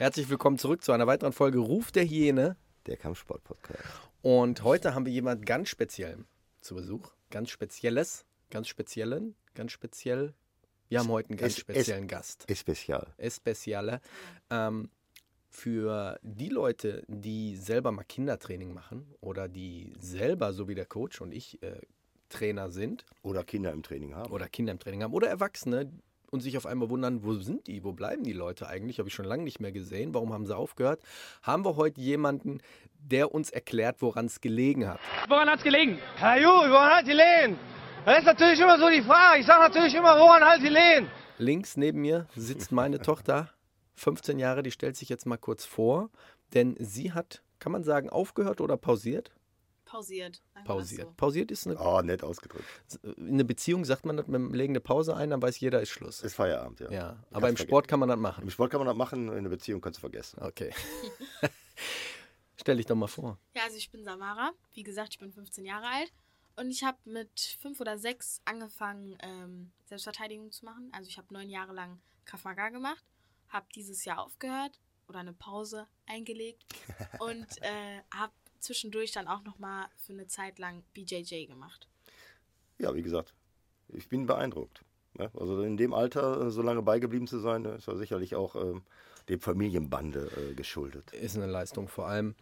Herzlich willkommen zurück zu einer weiteren Folge Ruf der Hyäne. Der Kampfsport-Podcast. Und heute haben wir jemand ganz speziell zu Besuch. Ganz spezielles, ganz speziellen, ganz speziell. Wir haben heute einen ganz Es- speziellen Gast. Espezial. Espeziale. Ähm, für die Leute, die selber mal Kindertraining machen oder die selber, so wie der Coach und ich, äh, Trainer sind Oder Kinder im Training haben. oder Kinder im Training haben oder Erwachsene und sich auf einmal wundern, wo sind die, wo bleiben die Leute eigentlich, habe ich schon lange nicht mehr gesehen, warum haben sie aufgehört, haben wir heute jemanden, der uns erklärt, woran es gelegen hat. Woran hat's gelegen? Herr Ju, woran halt die Lehen? Das ist natürlich immer so die Frage. Ich sage natürlich immer, woran halt die Lehen? Links neben mir sitzt meine Tochter, 15 Jahre, die stellt sich jetzt mal kurz vor, denn sie hat, kann man sagen, aufgehört oder pausiert? Pausiert. Pausiert. So. Pausiert ist eine, Oh, nett ausgedrückt. in einer Beziehung, sagt man das, mit dem legen eine Pause ein, dann weiß jeder, ist Schluss. Ist Feierabend, ja. Ja, aber im. Sport kann man das machen. Im Sport kann man das machen, in der Beziehung kannst du vergessen. Okay. Stell dich doch mal vor. Ja, also ich bin Samara. Wie gesagt, ich bin 15 Jahre alt. Und ich habe mit fünf oder sechs angefangen, ähm, Selbstverteidigung zu machen. Also ich habe neun Jahre lang Krav Maga gemacht, habe dieses Jahr aufgehört oder eine Pause eingelegt und äh, habe zwischendurch dann auch nochmal für eine Zeit lang BJJ gemacht. Ja, wie gesagt, ich bin beeindruckt. Ne? Also in dem Alter äh, so lange beigeblieben zu sein, äh, ist ja sicherlich auch ähm, dem Familienbande äh, geschuldet. Ist eine Leistung. Vor allem,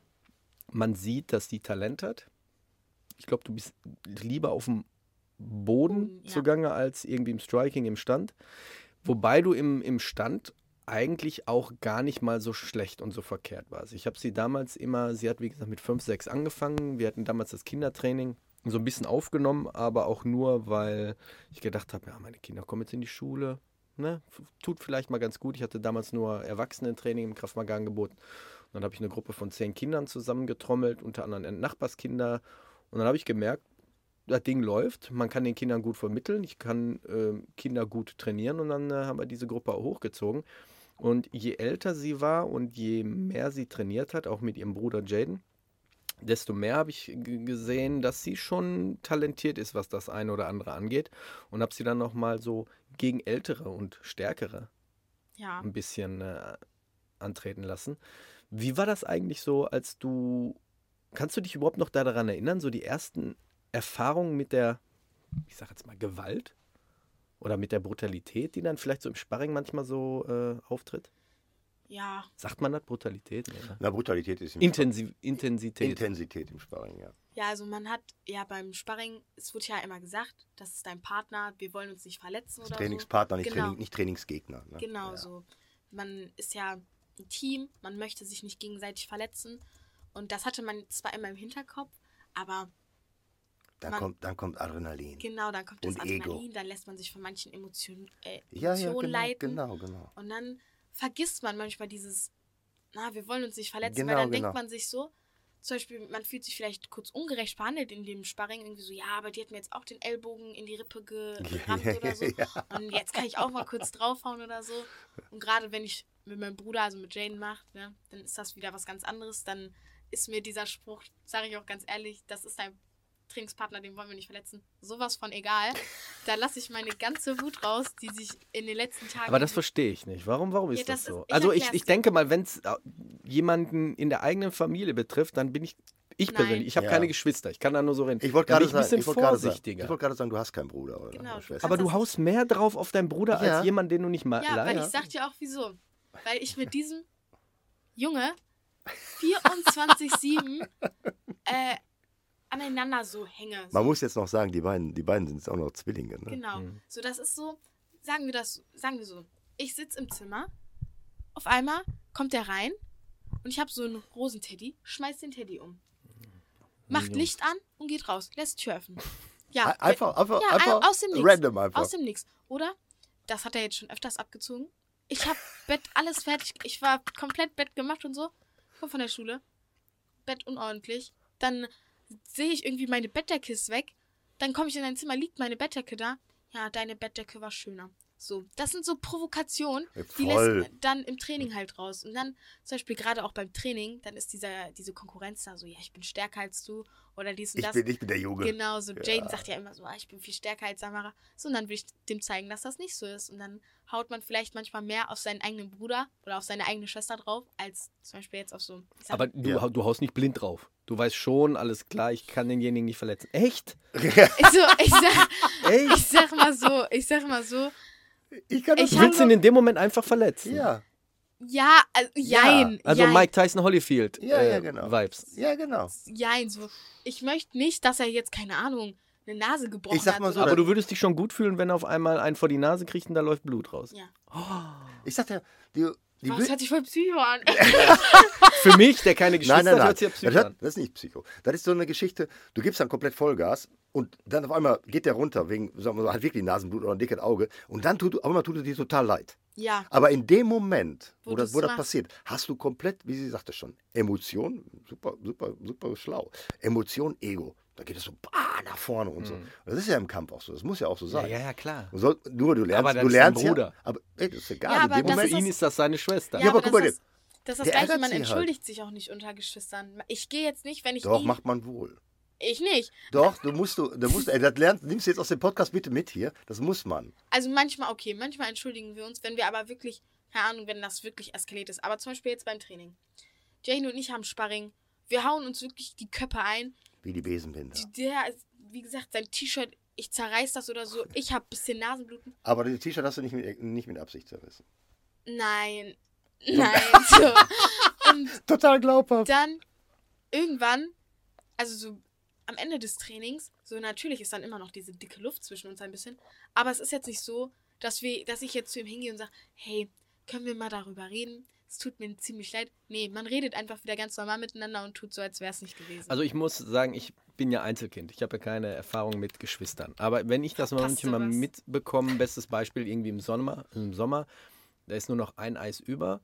man sieht, dass die Talent hat. Ich glaube, du bist lieber auf dem Boden Boden, ja. zugange als irgendwie im Striking im Stand. Wobei du im, im Stand eigentlich auch gar nicht mal so schlecht und so verkehrt warst. Ich habe sie damals immer, sie hat wie gesagt mit 5, 6 angefangen. Wir hatten damals das Kindertraining so ein bisschen aufgenommen, aber auch nur, weil ich gedacht habe, ja, meine Kinder kommen jetzt in die Schule. Ne? Tut vielleicht mal ganz gut. Ich hatte damals nur Erwachsenentraining im Kraftmagar angeboten. Und dann habe ich eine Gruppe von zehn Kindern zusammengetrommelt, unter anderem Nachbarskinder. Und dann habe ich gemerkt, das Ding läuft, man kann den Kindern gut vermitteln, ich kann ähm, Kinder gut trainieren und dann äh, haben wir diese Gruppe auch hochgezogen. Und je älter sie war und je mehr sie trainiert hat, auch mit ihrem Bruder Jaden, desto mehr habe ich gesehen, dass sie schon talentiert ist, was das eine oder andere angeht. Und habe sie dann nochmal so gegen ältere und stärkere Ja. ein bisschen äh, antreten lassen. Wie war das eigentlich so, als du, kannst du dich überhaupt noch daran erinnern, so die ersten Erfahrungen mit der, ich sag jetzt mal, Gewalt oder mit der Brutalität, die dann vielleicht so im Sparring manchmal so äh, auftritt? Ja, Sagt man das Brutalität? Nee, ne? Na, Brutalität ist im Intensiv Intensität. Intensität im Sparring, ja. ja, also man hat ja beim Sparring, es wird ja immer gesagt, das ist dein Partner, wir wollen uns nicht verletzen oder Trainingspartner, nicht, Genau. Training, nicht Trainingsgegner. Ne? so. Genau ja. so. Man ist ja ein Team, man möchte sich nicht gegenseitig verletzen. Und das hatte man zwar immer im Hinterkopf, aber Dann, Man- kommt, dann kommt Adrenalin. genau, dann kommt das Und Ego. Adrenalin, dann lässt man sich von manchen Emotionen, äh, Ja, Emotionen ja, genau, leiten. genau, genau. Und dann vergisst man manchmal dieses, na, wir wollen uns nicht verletzen, Genau, weil dann genau. denkt man sich so, zum Beispiel, man fühlt sich vielleicht kurz ungerecht behandelt in dem Sparring, irgendwie so, ja, aber die hat mir jetzt auch den Ellbogen in die Rippe gerammt oder so. Ja. Und jetzt kann ich auch mal kurz draufhauen oder so. Und gerade wenn ich mit meinem Bruder, also mit Jane mache, ne, dann ist das wieder was ganz anderes. Dann ist mir dieser Spruch, sage ich auch ganz ehrlich, das ist dein Trainingspartner, den wollen wir nicht verletzen. Sowas von egal. Da lasse ich meine ganze Wut raus, die sich in den letzten Tagen. Aber das verstehe ich nicht. Warum, warum ist Ja, das, das so? ist- ich also ich, ich denke mal, wenn es jemanden in der eigenen Familie betrifft, dann bin ich, ich Nein. persönlich, ich habe Ja. keine Geschwister, ich kann da nur so reden. Ich wollte gerade sagen, ich wollte gerade sagen, vorsichtiger. ich wollte gerade sagen, du hast keinen Bruder oder Genau, Schwester. aber du haust mehr drauf auf deinen Bruder Ja. als jemand, den du nicht mal Ja, weil leider- ich sag dir auch wieso. Weil ich mit diesem Junge 24-7 äh, aneinander so hänge. So. Man muss jetzt noch sagen, die beiden, die beiden sind jetzt auch noch Zwillinge. Ne? Genau. Mhm. So, das ist so, sagen wir das, sagen wir so. Ich sitze im Zimmer, auf einmal kommt der rein und ich habe so einen Rosenteddy, schmeißt den Teddy um. Macht Licht an und geht raus, lässt Tür öffnen. Ja, Ein- Einfach, einfach, ja, einfach aus dem Nix. random einfach. Aus dem Nix. Oder? Das hat er jetzt schon öfters abgezogen. Ich hab Bett alles fertig. Ich war komplett Bett gemacht und so. Komm von der Schule. Bett unordentlich. Dann sehe ich irgendwie meine Bettdecke ist weg. Dann komme ich in dein Zimmer, liegt meine Bettdecke da. Ja, deine Bettdecke war schöner. So, das sind so Provokationen, Ja, die lässt dann im Training halt raus. Und dann, zum Beispiel gerade auch beim Training, dann ist dieser, diese Konkurrenz da so, ja, ich bin stärker als du oder dies und ich, das. bin, ich bin der Junge. Genau, so Ja. Jaden sagt ja immer so, ah, ich bin viel stärker als Samara. So, und dann will ich dem zeigen, dass das nicht so ist. Und dann haut man vielleicht manchmal mehr auf seinen eigenen Bruder oder auf seine eigene Schwester drauf, als zum Beispiel jetzt auf so. sag- Aber du, Ja. du haust nicht blind drauf. Du weißt schon, alles klar, ich kann denjenigen nicht verletzen. Echt? ich, so, ich, sag, Echt? ich sag mal so, ich sag mal so, Ich kann das Ich Du willst ihn in dem Moment einfach verletzen. Ja, ja, also, jein. Also jein, Mike Tyson Holyfield Ja, äh, ja, genau. Vibes. ja, genau. Jein, so. Ich möchte nicht, dass er jetzt, keine Ahnung, eine Nase gebrochen Ich sag mal hat. so, Aber du würdest dich schon gut fühlen, wenn er auf einmal einen vor die Nase kriegt und da läuft Blut raus. Ja. Ich sag dir, die, das hört sich voll psycho an. Für mich, der keine Geschwister Nein, nein, hat, nein. hört sich ja Das, Psycho hat, an. das ist nicht Psycho. Das ist so eine Geschichte, du gibst dann komplett Vollgas und dann auf einmal geht der runter, wegen, sagen wir so, hat wirklich Nasenblut oder ein dickes Auge und dann tut, auf einmal tut es dir total leid. ja, Aber in dem Moment, wo, Wo das, wo das passiert, hast du komplett, wie sie sagte schon, Emotion, super, super, super schlau. Emotion, Ego. Da geht es so bah, nach vorne und so. Und das ist ja im Kampf auch so. Das muss ja auch so Ja, sein. ja, ja, klar. Du soll, nur du lernst, Aber dann du ist dein lernst Bruder. ja. Aber ey, das ist egal. Ja, in aber dem das Moment, Für ist ihn ist das seine Schwester. Ja, aber das guck mal, ist, das ist das der Gleiche, man halt. entschuldigt sich auch nicht unter Geschwistern. Ich gehe jetzt nicht, wenn ich doch ihn, macht man wohl. Ich nicht. Doch, du musst du, du musst, ey, das lernst, nimmst du jetzt aus dem Podcast bitte mit hier. Das muss man. Also manchmal okay, manchmal entschuldigen wir uns, wenn wir aber wirklich, keine Ahnung, wenn das wirklich eskaliert ist. Aber zum Beispiel jetzt beim Training. Jane und ich haben Sparring. Wir hauen uns wirklich die Köpfe ein. Wie die Besenbinder. Der wie gesagt, sein T-Shirt, ich zerreiß das oder so. Ich habe bisschen Nasenbluten. Aber das T-Shirt hast du nicht mit, nicht mit Absicht zerrissen. Nein. Nein. So. Total glaubhaft. dann irgendwann, also so am Ende des Trainings, so natürlich ist dann immer noch diese dicke Luft zwischen uns ein bisschen, aber es ist jetzt nicht so, dass wir, dass ich jetzt zu ihm hingehe und sage, hey, können wir mal darüber reden? Es tut mir ziemlich leid. Nee, man redet einfach wieder ganz normal miteinander und tut so, als wäre es nicht gewesen. Also ich muss sagen, ich bin ja Einzelkind. Ich habe ja keine Erfahrung mit Geschwistern. Aber wenn ich das Verpasst manchmal mitbekomme, bestes Beispiel irgendwie im Sommer, im Sommer, da ist nur noch ein Eis über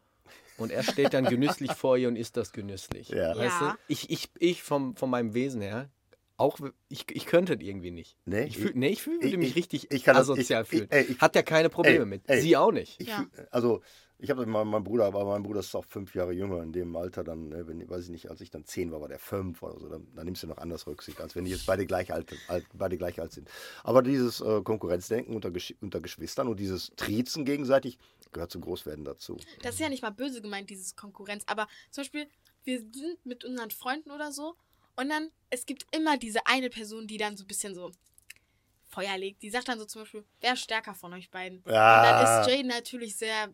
und er steht dann genüsslich vor ihr und isst das genüsslich. Ja. Weißt Ja. du? Ich, ich, ich vom, von meinem Wesen her, auch ich, ich könnte das irgendwie nicht. Nee, ich fühl, ich- nee, ich fühl, würde ich- mich ich- richtig ich kann das- asozial ich- fühlen. ich- ey, ich- Hat ja keine Probleme ey, mit. ey. Sie auch nicht. Ich Ja. fühl, also, ich habe mein, mein Bruder, aber mein Bruder ist auch fünf Jahre jünger in dem Alter. Dann, ne, wenn, weiß ich nicht, als ich dann zehn war, war der fünf oder so. Dann, dann nimmst du noch anders Rücksicht, als wenn die jetzt beide gleich alt, alt, beide gleich alt sind. Aber dieses äh, Konkurrenzdenken unter, Gesch unter Geschwistern und dieses Triezen gegenseitig gehört zum Großwerden dazu. Das ist ja nicht mal böse gemeint, dieses Konkurrenz. Aber zum Beispiel, wir sind mit unseren Freunden oder so und dann, es gibt immer diese eine Person, die dann so ein bisschen so Feuer legt. Die sagt dann so zum Beispiel, wer ist stärker von euch beiden? Ja. Und dann ist Jade natürlich sehr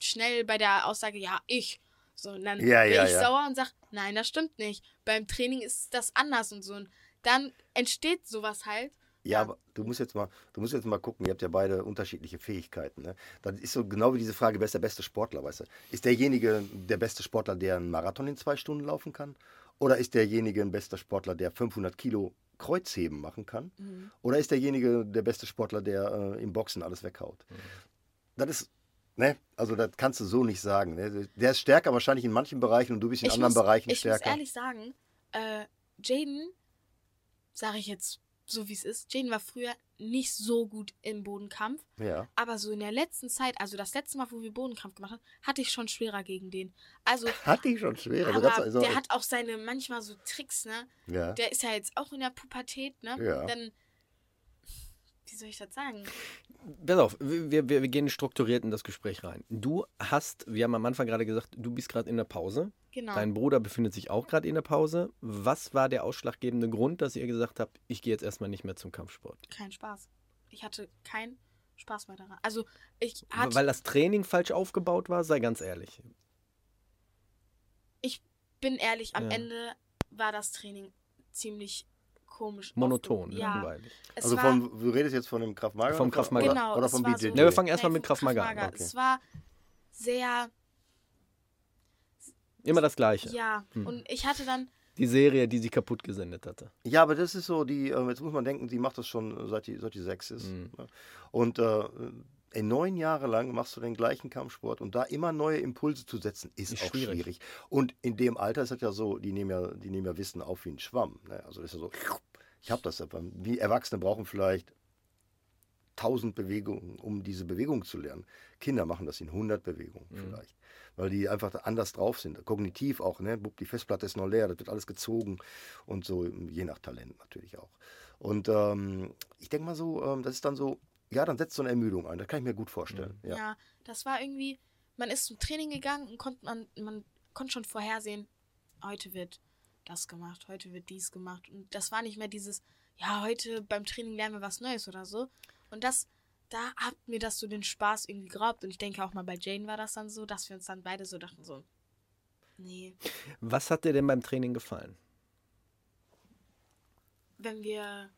schnell bei der Aussage, ja, ich. So, und dann Ja, bin ja, ich ja. sauer und sag, nein, das stimmt nicht. Beim Training ist das anders und so. Und dann entsteht sowas halt. Ja, aber du musst jetzt mal, du musst jetzt mal gucken, ihr habt ja beide unterschiedliche Fähigkeiten. Ne? Das ist so genau wie diese Frage, wer ist der beste Sportler, weißt du? Ist derjenige der beste Sportler, der einen Marathon in zwei Stunden laufen kann? Oder ist derjenige ein bester Sportler, der 500 Kilo Kreuzheben machen kann? Oder ist derjenige der beste Sportler, der äh, im Boxen alles weghaut? Das ist, ne? Also das kannst du so nicht sagen. Ne? Der ist stärker wahrscheinlich in manchen Bereichen und du bist in ich anderen muss, Bereichen ich stärker. muss ehrlich sagen, äh, Jaden, sage ich jetzt so wie es ist, Jaden war früher nicht so gut im Bodenkampf. ja. Aber so in der letzten Zeit, also das letzte Mal, wo wir Bodenkampf gemacht haben, hatte ich schon schwerer gegen den. Also, Hat die schon schwer. Also aber also- der hat auch seine manchmal so Tricks, ne? ja. Der ist ja jetzt auch in der Pubertät, ne? Ja. Dann, wie soll ich das sagen? Pass auf, wir, wir, wir gehen strukturiert in das Gespräch rein. Du hast, wir haben am Anfang gerade gesagt, du bist gerade in der Pause. Genau. Dein Bruder befindet sich auch gerade in der Pause. Was war der ausschlaggebende Grund, dass ihr gesagt habt, ich gehe jetzt erstmal nicht mehr zum Kampfsport? Kein Spaß. Ich hatte keinen Spaß mehr daran. Also, ich hatte. Weil das Training falsch aufgebaut war, sei ganz ehrlich. ich bin ehrlich, am Ja. Ende war das Training ziemlich komisch. Monoton, Ja. langweilig. Es Also von, du redest jetzt von dem Kraft Maga? Vom Krav Maga. Oder, Genau, oder vom BJJ? so- Ne, wir fangen erstmal mit Krav Maga an. Okay. Es war sehr, Immer das Gleiche. ja. Hm. Und ich hatte dann, Die Serie, die sie kaputt gesendet hatte. Ja, aber das ist so, die, äh, jetzt muss man denken, die macht das schon seit die, seit die sechs ist. Mhm. ne? Und äh, in neun Jahre lang machst du den gleichen Kampfsport und da immer neue Impulse zu setzen, ist, Ist auch schwierig. schwierig. Und in dem Alter ist das ja so, die nehmen ja, die nehmen ja Wissen auf wie ein Schwamm. Ne? Also das ist ja so, ich habe das ja. beim- Wie Erwachsene brauchen vielleicht tausend Bewegungen, um diese Bewegung zu lernen. Kinder machen das in 100 Bewegungen vielleicht. Weil die einfach anders drauf sind. Kognitiv auch, ne? Die Festplatte ist noch leer, das wird alles gezogen und so, je nach Talent natürlich auch. Und ähm, ich denke mal so, ähm, das ist dann so, ja, dann setzt so eine Ermüdung ein. Das kann ich mir gut vorstellen. ja. Ja. das war irgendwie, man ist zum Training gegangen und konnte man, man konnte schon vorhersehen, heute wird das gemacht, heute wird dies gemacht. Und das war nicht mehr dieses, ja, heute beim Training lernen wir was Neues oder so. Und das, da hat mir das so den Spaß irgendwie geraubt. Und ich denke auch mal bei Jane war das dann so, dass wir uns dann beide so dachten, so, nee, Was hat dir denn beim Training gefallen? wenn wir,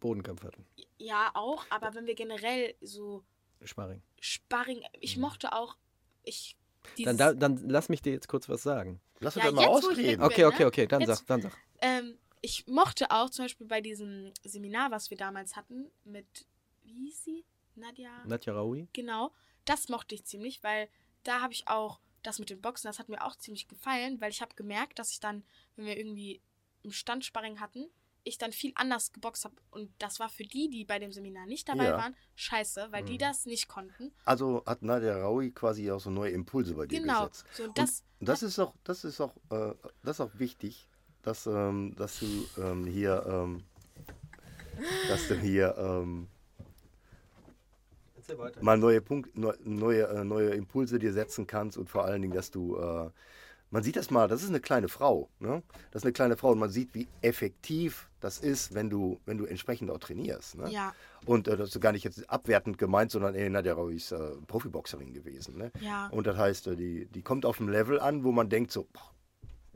Bodenkampf hatten. ja auch, aber wenn wir generell so Sparring. Sparring, ich mochte auch, ich, Dann, da, dann lass mich dir jetzt kurz was sagen. Lass Ja, uns das mal ausreden. Okay, okay, ne? okay, dann Jetzt- sag, dann sag. Ähm, ich mochte auch zum Beispiel bei diesem Seminar, was wir damals hatten, mit, wie hieß sie? Nadja? Nadja Raoui? Genau, das mochte ich ziemlich, weil da habe ich auch das mit den Boxen, das hat mir auch ziemlich gefallen, weil ich habe gemerkt, dass ich dann, wenn wir irgendwie im Standsparring hatten, ich dann viel anders geboxt habe. Und das war für die, die bei dem Seminar nicht dabei Ja. waren, scheiße, weil die Mhm. das nicht konnten. Also hat Nadia Raui quasi auch so neue Impulse bei dir Genau. gesetzt. So, Und das, das ist auch, das ist auch, äh, das ist auch wichtig, dass, ähm, dass du ähm, hier, ähm, dass du hier ähm, mal neue Punkt, neu- neue, äh, neue Impulse dir setzen kannst und vor allen Dingen, dass du, äh, man sieht das mal, das ist eine kleine Frau, ne? Das ist eine kleine Frau und man sieht, wie effektiv das ist, wenn du, wenn du entsprechend auch trainierst. Ne? ja, Und äh, das ist gar nicht jetzt abwertend gemeint, sondern ey, Nadja Raui ist äh, Profiboxerin gewesen. Ne? ja. Und das heißt, äh, die, die kommt auf ein Level an, wo man denkt so, boah,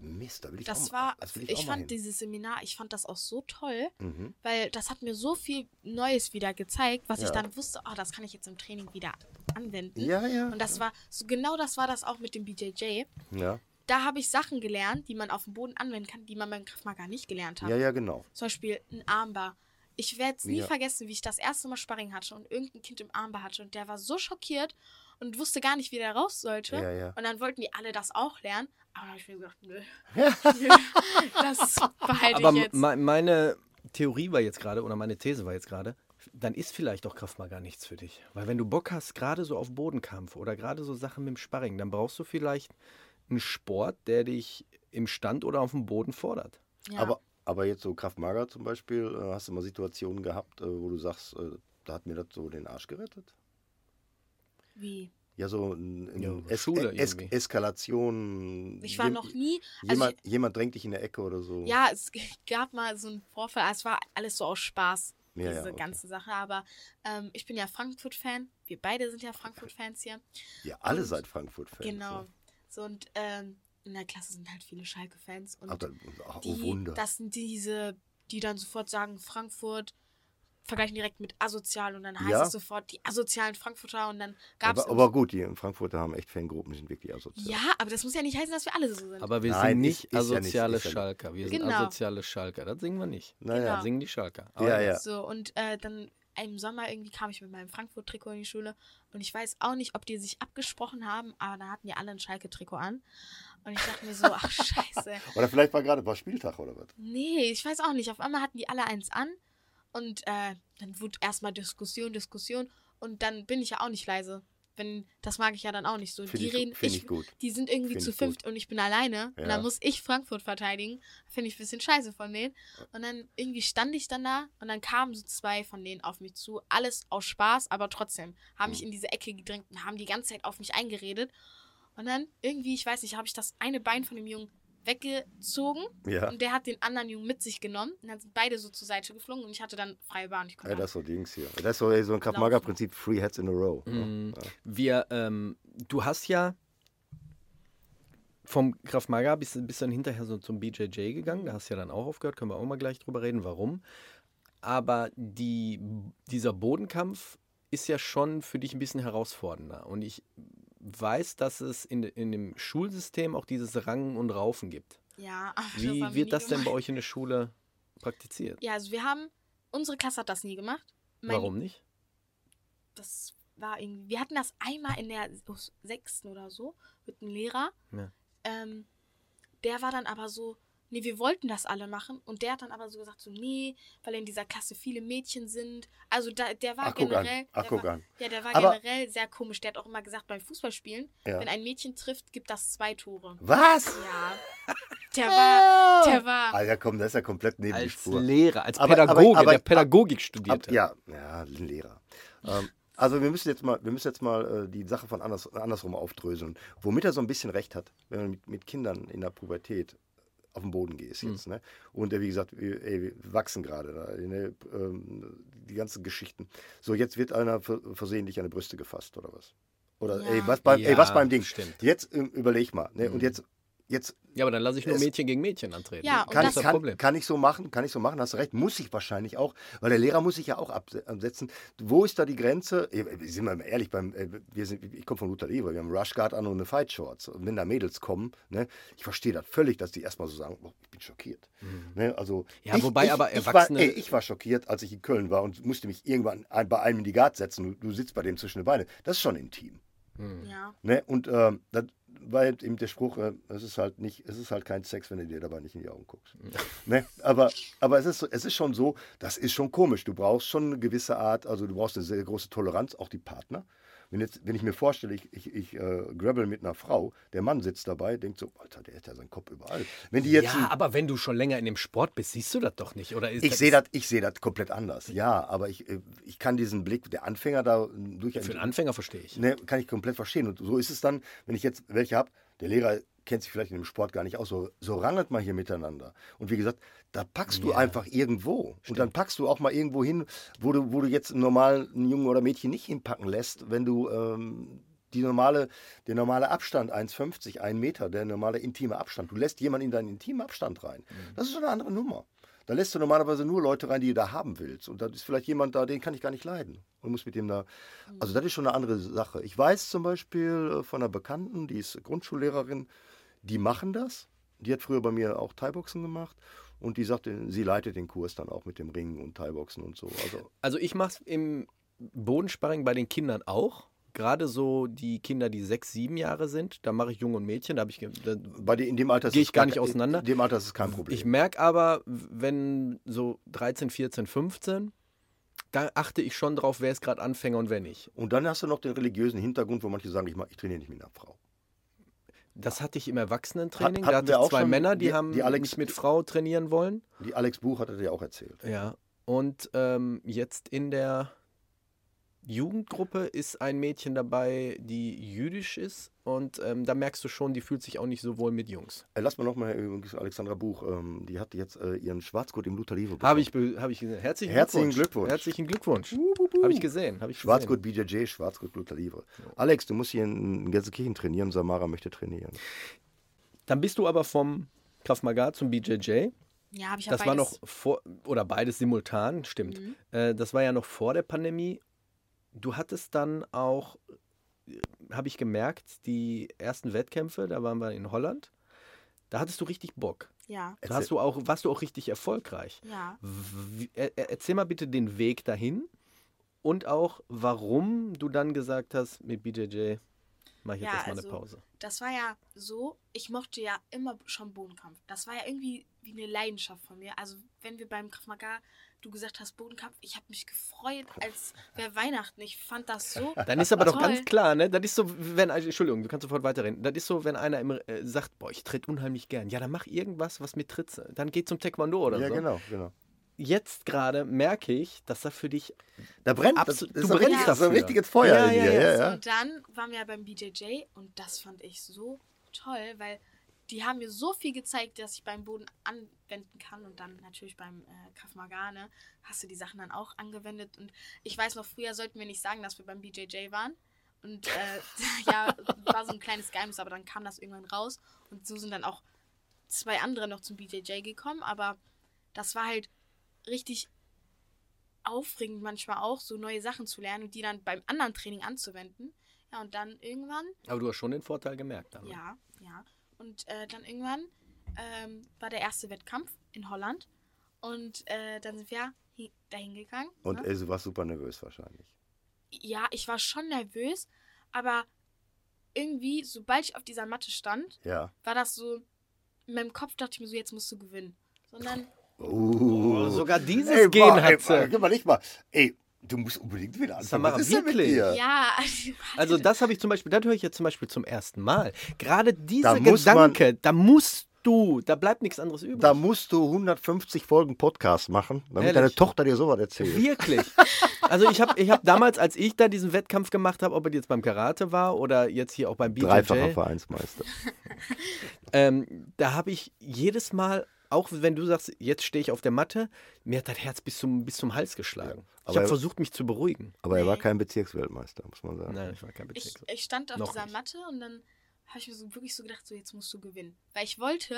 Mist, da will ich auch Das mal, war, das will ich, ich, auch mal hin. fand dieses Seminar, ich fand das auch so toll, Mhm. weil das hat mir so viel Neues wieder gezeigt, was ich Ja. dann wusste, oh, das kann ich jetzt im Training wieder anwenden. Ja, ja. Und das war, so genau das war das auch mit dem BJJ. ja. Da habe ich Sachen gelernt, die man auf dem Boden anwenden kann, die man beim Krav Maga nicht gelernt hat. ja, ja, genau. Zum Beispiel ein Armbar. Ich werde es nie Ja. vergessen, wie ich das erste Mal Sparring hatte und irgendein Kind im Armbar hatte und der war so schockiert und wusste gar nicht, wie der raus sollte. Ja, ja. Und dann wollten die alle das auch lernen. Aber da habe ich mir gedacht, nö. nö das behalte Aber ich jetzt. me- meine Theorie war jetzt gerade, oder meine These war jetzt gerade, dann ist vielleicht doch Kraft mal gar nichts für dich. Weil wenn du Bock hast, gerade so auf Bodenkampf oder gerade so Sachen mit dem Sparring, dann brauchst du vielleicht einen Sport, der dich im Stand oder auf dem Boden fordert. ja. Aber, aber jetzt so Kraft Mager zum Beispiel, äh, hast du mal Situationen gehabt, äh, wo du sagst, äh, da hat mir das so den Arsch gerettet? wie? Ja, so ein, ein Ja, es Schule es irgendwie. Eskalation. Ich war noch nie. Also Jemand, jemand drängt dich in der Ecke oder so. Ja, es gab mal so einen Vorfall. Es war alles so aus Spaß, Ja, diese ja, okay. ganze Sache. Aber ähm, ich bin ja Frankfurt-Fan, wir beide sind ja Frankfurt-Fans hier. Ja, alle Und- seid Frankfurt-Fans. Genau. ne? So, und ähm, in der Klasse sind halt viele Schalke-Fans. Und dann, ach, oh die, Wunder. das sind diese, die dann sofort sagen, Frankfurt, vergleichen direkt mit asozial und dann heißt Ja. es sofort die asozialen Frankfurter und dann gab es. aber, aber gut, die in Frankfurt haben echt Fangruppen, die sind wirklich asozial. ja, aber das muss ja nicht heißen, dass wir alle so sind. Aber wir Nein, sind nicht asoziale ja nicht. Schalker. Wir sind Genau. asoziale Schalker. Das singen wir nicht. Naja. Genau. Das singen die Schalker. Ja, ja. So, und äh, dann im Sommer irgendwie kam ich mit meinem Frankfurt-Trikot in die Schule und ich weiß auch nicht, ob die sich abgesprochen haben, aber da hatten die alle ein Schalke-Trikot an. Und ich dachte mir so, ach scheiße. Oder vielleicht war gerade war Spieltag oder was? Nee, ich weiß auch nicht. Auf einmal hatten die alle eins an und äh, dann wurde erstmal Diskussion, Diskussion und dann bin ich ja auch nicht leise. Wenn, das mag ich ja dann auch nicht so. Find die ich- reden, find ich gut. die sind irgendwie Find zu ich fünft und ich bin alleine und Ja. dann muss ich Frankfurt verteidigen. Finde ich ein bisschen scheiße von denen. Und dann irgendwie stand ich dann da und dann kamen so zwei von denen auf mich zu. Alles aus Spaß, aber trotzdem haben mich in diese Ecke gedrängt und haben die ganze Zeit auf mich eingeredet. Und dann irgendwie, ich weiß nicht, habe ich das eine Bein von dem Jungen weggezogen Ja. und der hat den anderen Jungen mit sich genommen. Und dann sind beide so zur Seite geflogen und ich hatte dann freie Bahn. Ich konnte Ja, das ist so Dings hier. Das ist so, ey, so ein Krav-Maga-Prinzip, Three Heads in a Row. ne? Mhm. Ja. Wir, ähm, du hast ja vom Krav Maga bist, bist dann hinterher so zum BJJ gegangen. Da hast du ja dann auch aufgehört. Können wir auch mal gleich drüber reden, warum. Aber die, dieser Bodenkampf ist ja schon für dich ein bisschen herausfordernder. Und ich weiß, dass es in, in dem Schulsystem auch dieses Rangen und Raufen gibt. ja, aber das Wie wir wird das denn bei euch in der Schule praktiziert? Ja, also wir haben, unsere Klasse hat das nie gemacht. Mein- Warum nicht? Das war irgendwie, wir hatten das einmal in der sechsten oder so mit einem Lehrer. Ja. Ähm, der war dann aber so, nee, wir wollten das alle machen. Und der hat dann aber so gesagt, so, nee, weil in dieser Klasse viele Mädchen sind. Also da, der war Ach, guck an. generell. Ach, der war, an. Ja, der war Aber- generell sehr komisch. Der hat auch immer gesagt, beim Fußballspielen, Ja. wenn ein Mädchen trifft, gibt das zwei Tore. Was? Ja. Der war, der war. Ah, ja, komm, das ist ja komplett neben die Als Spur. Lehrer, als Aber- aber- Pädagoge, aber- der Pädagogik Ab, studierte. ja, ja, ein Lehrer. ähm, also wir müssen jetzt mal, wir müssen jetzt mal äh, die Sache von anders, andersrum aufdröseln. Womit er so ein bisschen recht hat, wenn man mit, mit Kindern in der Pubertät auf den Boden gehst jetzt, ne? Und äh, wie gesagt, wir, ey, wir wachsen gerade da, ne? ähm, die ganzen Geschichten. So, jetzt wird einer ver- versehentlich an die Brüste gefasst oder was? Oder Ja. ey, was beim, ey, Ja, was beim Ding? stimmt. Jetzt ähm, überleg mal, ne? Und jetzt, jetzt Ja, aber dann lasse ich nur Mädchen gegen Mädchen antreten. Ja, und kann, das ich, ist das kann, Problem. kann ich so machen, kann ich so machen, hast du recht, muss ich wahrscheinlich auch, weil der Lehrer muss sich ja auch abse- absetzen. Wo ist da die Grenze? Sind wir mal ehrlich, beim, äh, wir sind, ich komme von Luther Leber, wir haben Rushguard an und eine Fight Shorts. Und wenn da Mädels kommen, ne, ich verstehe das völlig, dass die erstmal so sagen, oh, ich bin schockiert. Ne, also, Ja, ich, wobei ich, aber ich Erwachsene- War, ey, ich war schockiert, als ich in Köln war und musste mich irgendwann bei einem in die Guard setzen. Du, du sitzt bei dem zwischen den Beinen. Das ist schon intim. Ja. Ne? Und ähm, das halt eben der Spruch, äh, es ist halt nicht, es ist halt kein Sex, wenn du dir dabei nicht in die Augen guckst. Ne? Aber, aber es, ist, es ist schon so, das ist schon komisch. Du brauchst schon eine gewisse Art, also du brauchst eine sehr große Toleranz, auch die Partner. Wenn, jetzt, wenn ich mir vorstelle, ich, ich, ich äh, grabbel mit einer Frau, der Mann sitzt dabei, denkt so, Alter, der hat ja seinen Durch überall. Wenn die jetzt ja, aber wenn du schon länger in dem Sport bist, siehst du das doch nicht, oder? Ich sehe das, ich das komplett anders. Ja, aber ich, äh, ich kann diesen Blick der Anfänger da äh, durch Für einen Anfänger verstehe ich. Ne, kann ich komplett verstehen. Und so ist es dann, wenn ich jetzt welche habe, der Lehrer kennt sich vielleicht in dem Sport gar nicht aus, so, so rangelt man hier miteinander. Und wie gesagt, da packst du Ja. einfach irgendwo. Und dann packst du auch mal irgendwo hin, wo du, wo du jetzt einen normalen Jungen oder Mädchen nicht hinpacken lässt, wenn du ähm, die normale, der normale Abstand, 1,50, 1 Meter, der normale intime Abstand, du lässt jemanden in deinen intimen Abstand rein. Das ist schon eine andere Nummer. Da lässt du normalerweise nur Leute rein, die du da haben willst. Und da ist vielleicht jemand da, den kann ich gar nicht leiden. Und muss mit dem da. Also, das ist schon eine andere Sache. Ich weiß zum Beispiel äh, von einer Bekannten, die ist Grundschullehrerin, die machen das. Die hat früher bei mir auch Thai-Boxen gemacht. Und die sagte, sie leitet den Kurs dann auch mit dem Ringen und Thai-Boxen und so. Also, Also ich mache es im Bodensparring bei den Kindern auch. Gerade so die Kinder, die sechs, sieben Jahre sind, da mache ich Jung und Mädchen. Da habe ich, bei dir in dem Alter Gehe ich gar kein- nicht auseinander. In dem Alter ist es kein Problem. ich merke aber, wenn so 13, 14, 15, da achte ich schon drauf, wer ist gerade Anfänger und wer nicht. und dann hast du noch den religiösen Hintergrund, wo manche sagen, ich, mach, ich trainiere nicht mit einer Frau. Das hatte ich im Erwachsenentraining. Hat- da hatte ich zwei schon, Männer, die, die- haben die Alex- mich mit Frau trainieren wollen. Die Alex Buch hat er dir auch erzählt. Ja. Und ähm, jetzt in der Jugendgruppe ist ein Mädchen dabei, die jüdisch ist und ähm, da merkst du schon, die fühlt sich auch nicht so wohl mit Jungs. Äh, lass mal nochmal übrigens Alexandra Buch. Ähm, die hat jetzt äh, ihren Schwarzgurt im Luther Livre Habe ich, hab ich gesehen. Herzlichen, Herzlichen Glückwunsch. Glückwunsch. Herzlichen Glückwunsch. Habe ich gesehen. Hab ich Schwarzgurt gesehen. BJJ, Schwarzgurt Luther Livre. Alex, du musst hier in Gelsenkirchen trainieren. Samara möchte trainieren. Dann bist du aber vom Krav Maga zum BJJ. Ja, habe ich ja Das war noch beides. vor, oder beides simultan, stimmt. Mhm. Äh, das war ja noch vor der Pandemie. Du hattest dann auch, habe ich gemerkt, die ersten Wettkämpfe, da waren wir in Holland. Da hattest du richtig Bock. Ja, Da hast du auch, warst du auch richtig erfolgreich. ja. Er- er- Erzähl mal bitte den Weg dahin und auch, warum du dann gesagt hast, mit BJJ mache ich jetzt Ja, erstmal also- eine Pause. Das war ja so, ich mochte ja immer schon Bodenkampf. Das war ja irgendwie wie eine Leidenschaft von mir. Also wenn wir beim Krav Maga, du gesagt hast Bodenkampf, ich habe mich gefreut, als wäre Weihnachten. Ich fand das so Dann ist aber doch toll. ganz klar, ne? Das ist so, wenn, also, Entschuldigung, du kannst sofort weiterreden. Das ist so, wenn einer immer äh, sagt, boah, ich tritt unheimlich gern. Ja, dann mach irgendwas, was mit Tritt. Dann geh zum Taekwondo oder ja, so. genau, genau. Jetzt gerade merke ich, dass da für dich Da brennt Abs- das, du brennst so dafür. ein richtiges Feuer Ja, in ja, dir. ja. Ja, ja. Und dann waren wir beim BJJ und das fand ich so toll, weil die haben mir so viel gezeigt, dass ich beim Boden anwenden kann und dann natürlich beim äh, Maga, ne, hast du die Sachen dann auch angewendet und ich weiß noch, früher sollten wir nicht sagen, dass wir beim BJJ waren und äh, ja, war so ein kleines Geheimnis, aber dann kam das irgendwann raus und so sind dann auch zwei andere noch zum BJJ gekommen, aber das war halt richtig aufregend manchmal auch, so neue Sachen zu lernen und die dann beim anderen Training anzuwenden. Ja, und dann irgendwann, Aber du hast schon den Vorteil gemerkt. Dann. ja, ja. Und äh, dann irgendwann ähm, war der erste Wettkampf in Holland. Und äh, dann sind wir hi- dahin gegangen. Und ne? Else war super nervös wahrscheinlich. ja, ich war schon nervös, aber irgendwie, sobald ich auf dieser Matte stand, Ja. war das so, in meinem Kopf dachte ich mir so, jetzt musst du gewinnen. Sondern, Uh. Oh, sogar dieses Ey, Gen hat sie. Guck mal, nicht mal. Ey, du musst unbedingt wieder anfangen. Samara, Was ist denn mit wirklich? dir? ja. Also das habe ich zum Beispiel, das höre ich jetzt zum Beispiel zum ersten Mal. Gerade Da dieser man- Gedanke, da musst du, da bleibt nichts anderes übrig. Da musst du 150 Folgen Podcast machen, damit Ehrlich? deine Tochter dir sowas erzählt. Wirklich. Also ich habe ich hab damals, als ich da diesen Wettkampf gemacht habe, ob er jetzt beim Karate war oder jetzt hier auch beim BJJ, Dreifacher Vereinsmeister. ähm, da habe ich jedes Mal, auch wenn du sagst, jetzt stehe ich auf der Matte, mir hat das Herz bis zum, bis zum Hals geschlagen. ich aber habe er- versucht, mich zu beruhigen. Aber er war Nee. kein Bezirksweltmeister, muss man sagen. Nein, ich war kein ich, Bezirks. ich stand auf Noch dieser nicht. Matte und dann habe ich mir so wirklich so gedacht, so jetzt musst du gewinnen. Weil ich wollte,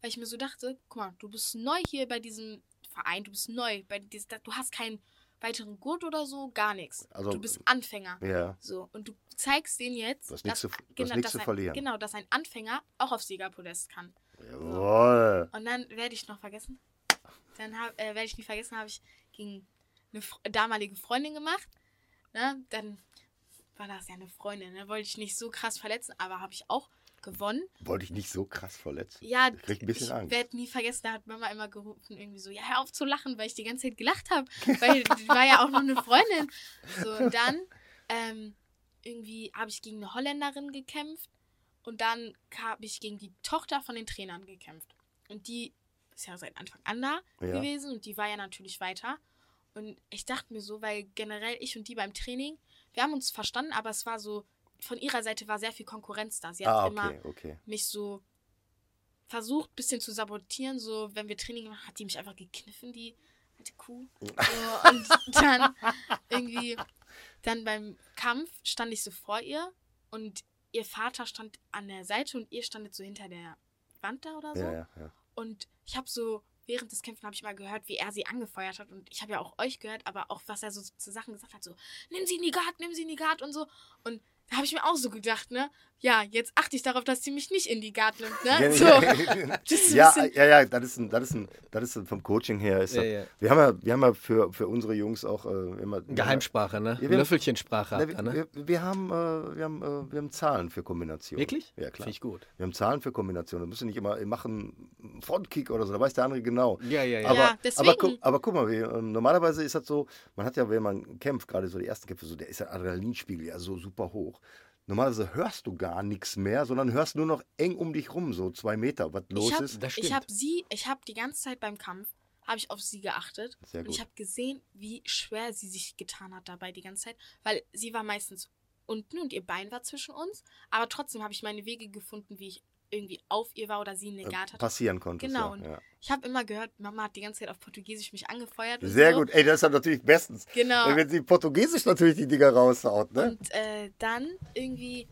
weil ich mir so dachte, guck mal, du bist neu hier bei diesem Verein, du bist neu, bei dies, da- du hast keinen weiteren Gurt oder so, gar nichts. Also- du bist Anfänger. Ja. So, und du zeigst denen jetzt, Du hast nichts dass, zu- du hast nichts dass zu ein, verlieren. Genau, dass ein Anfänger auch auf Siegerpodest kann. Jawohl. Und dann werde ich noch vergessen. Dann hab, äh, werde ich nie vergessen, habe ich gegen eine Fr damalige Freundin gemacht. Ne? Dann war das ja eine Freundin. Ne? Wollte ich nicht so krass verletzen, aber habe ich auch gewonnen. Wollte ich nicht so krass verletzen. Ja, Ich krieg ein bisschen ich Angst. werde nie vergessen, da hat Mama immer gerufen, irgendwie so, ja, hör auf zu lachen, weil ich die ganze Zeit gelacht habe. Weil die war ja auch noch eine Freundin. So, und dann ähm, irgendwie habe ich gegen eine Holländerin gekämpft und dann habe ich gegen die Tochter von den Trainern gekämpft. Und die ist ja seit Anfang an da Ja. gewesen und die war ja natürlich weiter. Und ich dachte mir so, weil generell ich und die beim Training, wir haben uns verstanden, aber es war so, von ihrer Seite war sehr viel Konkurrenz da. Sie hat Ah, immer okay, okay. mich so versucht, ein bisschen zu sabotieren. So, wenn wir Training gemacht hat die mich einfach gekniffen, die alte Kuh. So, und dann irgendwie, dann beim Kampf stand ich so vor ihr und ihr Vater stand an der Seite und ihr standet so hinter der Wand da oder so. Ja, ja, ja. Und ich habe so, während des Kämpfen habe ich mal gehört, wie er sie angefeuert hat. Und ich habe ja auch euch gehört, aber auch, was er so zu Sachen gesagt hat, so, nimm sie in die Guard, nimm sie in die Guard und so. Und da habe ich mir auch so gedacht, ne? Ja, jetzt achte ich darauf, dass sie mich nicht in die Guard nimmt, ne? Ja, so. ja, Das ist ein ja, ja, das ist ein, das ist ein, das ist ein, vom Coaching her. Ist Ja, das, ja. Wir haben ja, wir haben ja für, für unsere Jungs auch äh, immer Geheimsprache, ne? Ja, wir- Löffelchensprache. Habt ihr, ne? wir, wir, wir haben, äh, wir haben, äh, wir haben Zahlen für Kombinationen. Wirklich? Ja, klar. Finde ich gut. Wir haben Zahlen für Kombinationen. Du musst nicht immer machen einen Frontkick oder so, da weiß der andere genau. Ja, ja, ja. Aber, Ja, deswegen. aber, gu aber guck mal, wir, ähm, normalerweise ist das so, man hat ja, wenn man kämpft, gerade so die ersten Kämpfe, so, der ist der Adrenalinspiegel ja so super hoch. Normalerweise hörst du gar nichts mehr, sondern hörst nur noch eng um dich rum, so zwei Meter, was los ich hab, ist. Das ich habe sie, ich habe die ganze Zeit beim Kampf, habe ich auf sie geachtet. Sehr und gut. ich habe gesehen, wie schwer sie sich getan hat dabei die ganze Zeit. Weil sie war meistens unten und ihr Bein war zwischen uns. Aber trotzdem habe ich meine Wege gefunden, wie ich irgendwie auf ihr war oder sie einen Äh, Negat hatte. passieren konnte. Genau, Ja, ich habe immer gehört, Mama hat die ganze Zeit auf Portugiesisch mich angefeuert. und Sehr so. gut. Ey, das ist natürlich bestens. Genau. Wenn sie Portugiesisch natürlich die Dinger raushaut, ne? Und äh, dann irgendwie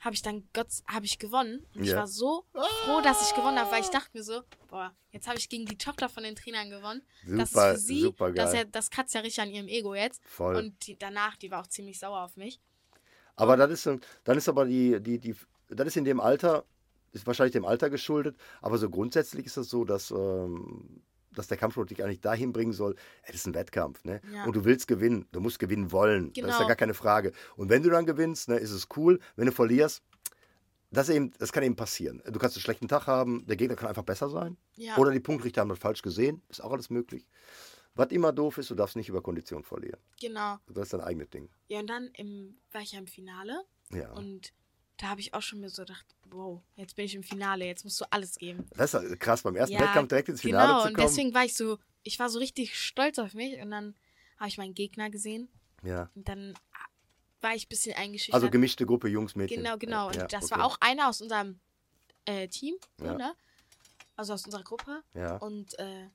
habe ich dann Gott habe ich gewonnen und ich Ja. war so froh, dass ich gewonnen habe, weil ich dachte mir so, boah, jetzt habe ich gegen die Tochter von den Trainern gewonnen. das ist Super, für sie, super das, geil. ja, das kratzt ja richtig an ihrem Ego jetzt. Voll. Und die, danach, die war auch ziemlich sauer auf mich. Aber das ist, so- dann ist aber die, die, die, das ist in dem Alter, ist wahrscheinlich dem Alter geschuldet, aber so grundsätzlich ist es so, dass, ähm, dass der Kampfsport dich eigentlich dahin bringen soll, das ist ein Wettkampf, ne? Ja. Und du willst gewinnen, du musst gewinnen wollen. Das ist ja Genau. gar keine Frage. Und wenn du dann gewinnst, ne, ist es cool. Wenn du verlierst, das, eben, das kann eben passieren. Du kannst einen schlechten Tag haben, der Gegner kann einfach besser sein. Ja. Oder die Punktrichter haben das falsch gesehen, ist auch alles möglich. Was immer doof ist, du darfst nicht über Kondition verlieren. Genau. Das ist dein eigenes Ding. Ja, und dann im, war ich ja im Finale Ja. und da habe ich auch schon mir so gedacht, wow, jetzt bin ich im Finale, jetzt musst du alles geben. Das ist krass, beim ersten Ja, Wettkampf direkt ins Finale genau, zu und kommen. deswegen war ich so, ich war so richtig stolz auf mich und dann habe ich meinen Gegner gesehen ja. und dann war ich ein bisschen eingeschüchtert. Also gemischte Gruppe Jungs, Mädchen. Genau, genau. Und Ja, das okay. war auch einer aus unserem äh, Team, Ja. ne? Also aus unserer Gruppe. Ja. Und äh,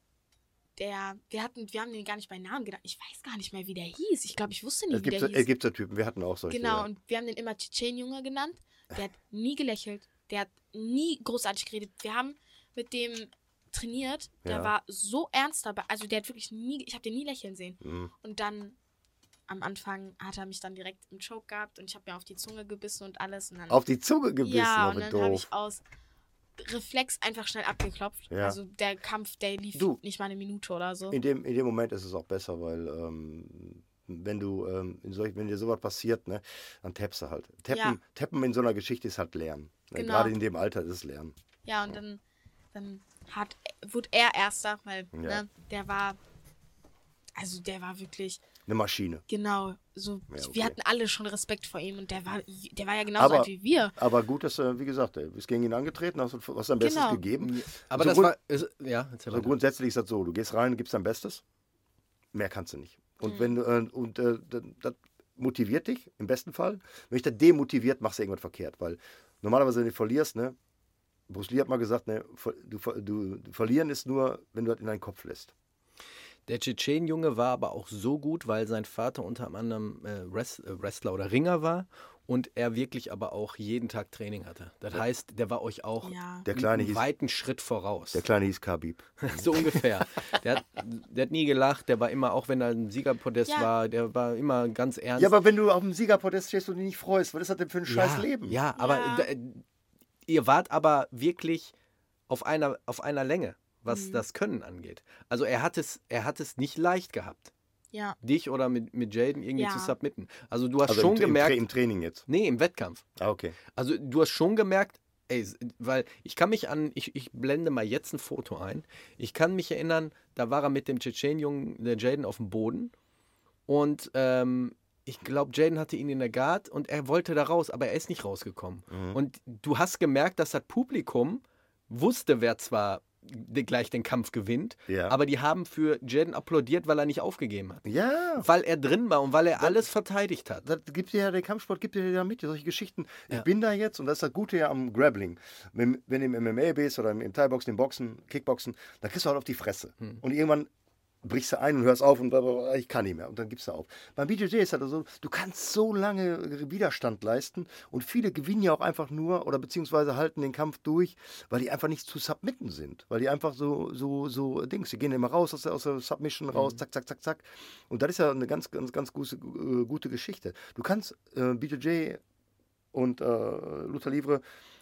der, wir hatten, wir haben den gar nicht bei Namen genannt. Ich weiß gar nicht mehr, wie der hieß. Ich glaube, ich wusste nicht, Es wie gibt, der so, hieß. es gibt so Typen, wir hatten auch solche. genau, ja. und wir haben den immer Tschetschen-Junge genannt. Der hat nie gelächelt. Der hat nie großartig geredet. Wir haben mit dem trainiert. Der Ja. war so ernst dabei. Also der hat wirklich nie, ich habe den nie lächeln sehen. Mhm. Und dann am Anfang hat er mich dann direkt im Choke gehabt und ich habe mir auf die Zunge gebissen und alles. Und dann Auf die Zunge gebissen, ja, oh, und dann habe ich aus Reflex einfach schnell abgeklopft. Ja. Also der Kampf, der lief Du. nicht mal eine Minute oder so. In dem, in dem Moment ist es auch besser, weil ähm, wenn du ähm, in solch, wenn dir sowas passiert, ne, dann tappst du halt. Tappen, Ja. tappen in so einer Geschichte ist halt Lernen. Ne? Genau. Gerade in dem Alter ist es Lernen. Ja, und dann, dann hat, wurde er Erster, weil Ja. ne, der war, also der war wirklich, Eine Maschine. genau, so, Ja, okay. wir hatten alle schon Respekt vor ihm und der war, der war ja genauso Aber- alt wie wir. Aber gut, dass, äh, wie gesagt, du bist gegen ihn angetreten, hast, hast dein Bestes Genau. gegeben. Aber so das grund- war. Ist, ja, So grundsätzlich ist das so, du gehst rein, gibst dein Bestes, mehr kannst du nicht. Und wenn du, äh, und äh, das, motiviert dich im besten Fall. Wenn dich das demotiviert, machst du irgendwas verkehrt, weil normalerweise wenn du verlierst, ne, Bruce Lee hat mal gesagt, ne, du, du, du verlieren ist nur, wenn du das in deinen Kopf lässt. Der Tschetschen-Junge war aber auch so gut, weil sein Vater unter anderem äh, äh, Wrestler oder Ringer war und er wirklich aber auch jeden Tag Training hatte. Das heißt, der war euch auch Ja. Der Kleine einen hieß, weiten Schritt voraus. der Kleine hieß Khabib. so ungefähr. Der hat, der hat nie gelacht, der war immer, auch wenn er im Siegerpodest Ja. war, der war immer ganz ernst. Ja, aber wenn du auf dem Siegerpodest stehst und dich nicht freust, was ist das denn für ein scheiß ja, Leben? Ja, aber Ja. da- ihr wart aber wirklich auf einer, auf einer Länge, was Mhm. das Können angeht. Also er hat es, er hat es nicht leicht gehabt, Ja, dich oder mit, mit Jaden irgendwie Ja. zu submitten. Also du hast Also schon im, im, gemerkt, Tra- im Training jetzt. nee, im Wettkampf. Ah, okay. Also du hast schon gemerkt, ey, weil ich kann mich an, ich, ich blende mal jetzt ein Foto ein. Ich kann mich erinnern, da war er mit dem Tschetschen-Jungen, der Jaden, auf dem Boden. Und ähm, ich glaube, Jaden hatte ihn in der Guard und er wollte da raus, aber er ist nicht rausgekommen. Mhm. Und du hast gemerkt, dass das Publikum wusste, wer zwar gleich den Kampf gewinnt, Ja. aber die haben für Jaden applaudiert, weil er nicht aufgegeben hat. Ja, Weil er drin war und weil er alles verteidigt hat. das gibt dir ja, der Kampfsport gibt dir ja mit, solche Geschichten. Ich Ja. bin da jetzt, und das ist das Gute ja am Grappling. Wenn, wenn du im MMA bist oder im, im Thai-Boxen, im Boxen, Kickboxen, dann kriegst du halt auf die Fresse. Hm. Und irgendwann brichst du ein und hörst auf und blablabla, ich kann nicht mehr. Und dann gibst du auf. Beim BJJ ist halt so, du kannst so lange Widerstand leisten und viele gewinnen ja auch einfach nur oder beziehungsweise halten den Kampf durch, weil die einfach nicht zu submitten sind. Weil die einfach so, so, so Dings, die gehen immer raus aus der, aus der Submission raus, zack, zack, zack, zack. Und das ist ja eine ganz, ganz, ganz gute, äh, gute Geschichte. Du kannst äh, BJJ und äh, Luther Livre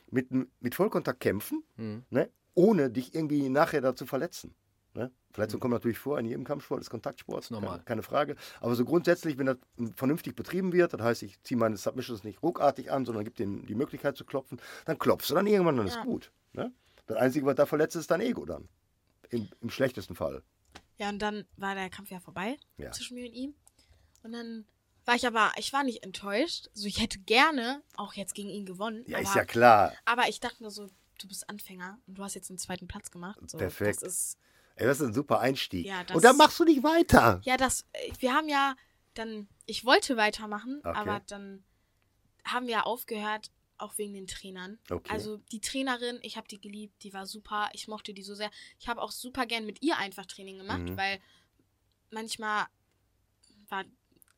mit, mit Vollkontakt kämpfen, Mhm. ne, ohne dich irgendwie nachher dazu verletzen. Ne? Verletzungen kommen natürlich vor in jedem Kampfsport, ist Kontaktsport, Ist normal. Keine, keine Frage. Aber so grundsätzlich, wenn das vernünftig betrieben wird, das heißt, ich ziehe meine Submissions nicht ruckartig an, sondern gebe denen die Möglichkeit zu klopfen, dann klopfst du dann irgendwann, dann ist Ja. gut. Ne? Das Einzige, was da verletzt ist, ist dein Ego dann. Im, Im schlechtesten Fall. ja, und dann war der Kampf ja vorbei Ja. zwischen mir und ihm. Und dann war ich aber, ich war nicht enttäuscht. Also ich hätte gerne auch jetzt gegen ihn gewonnen. Ja, aber, ist ja klar. Aber ich dachte nur so, du bist Anfänger und du hast jetzt einen zweiten Platz gemacht. So, Perfekt. Das ist, Ey, das ist ein super Einstieg. Ja, das- Und dann machst du nicht weiter. Ja, das, äh, wir haben ja dann, ich wollte weitermachen, Okay. aber dann haben wir aufgehört, auch wegen den Trainern. Okay. Also die Trainerin, ich habe die geliebt, die war super, ich mochte die so sehr. Ich habe auch super gern mit ihr einfach Training gemacht, Mhm. weil manchmal war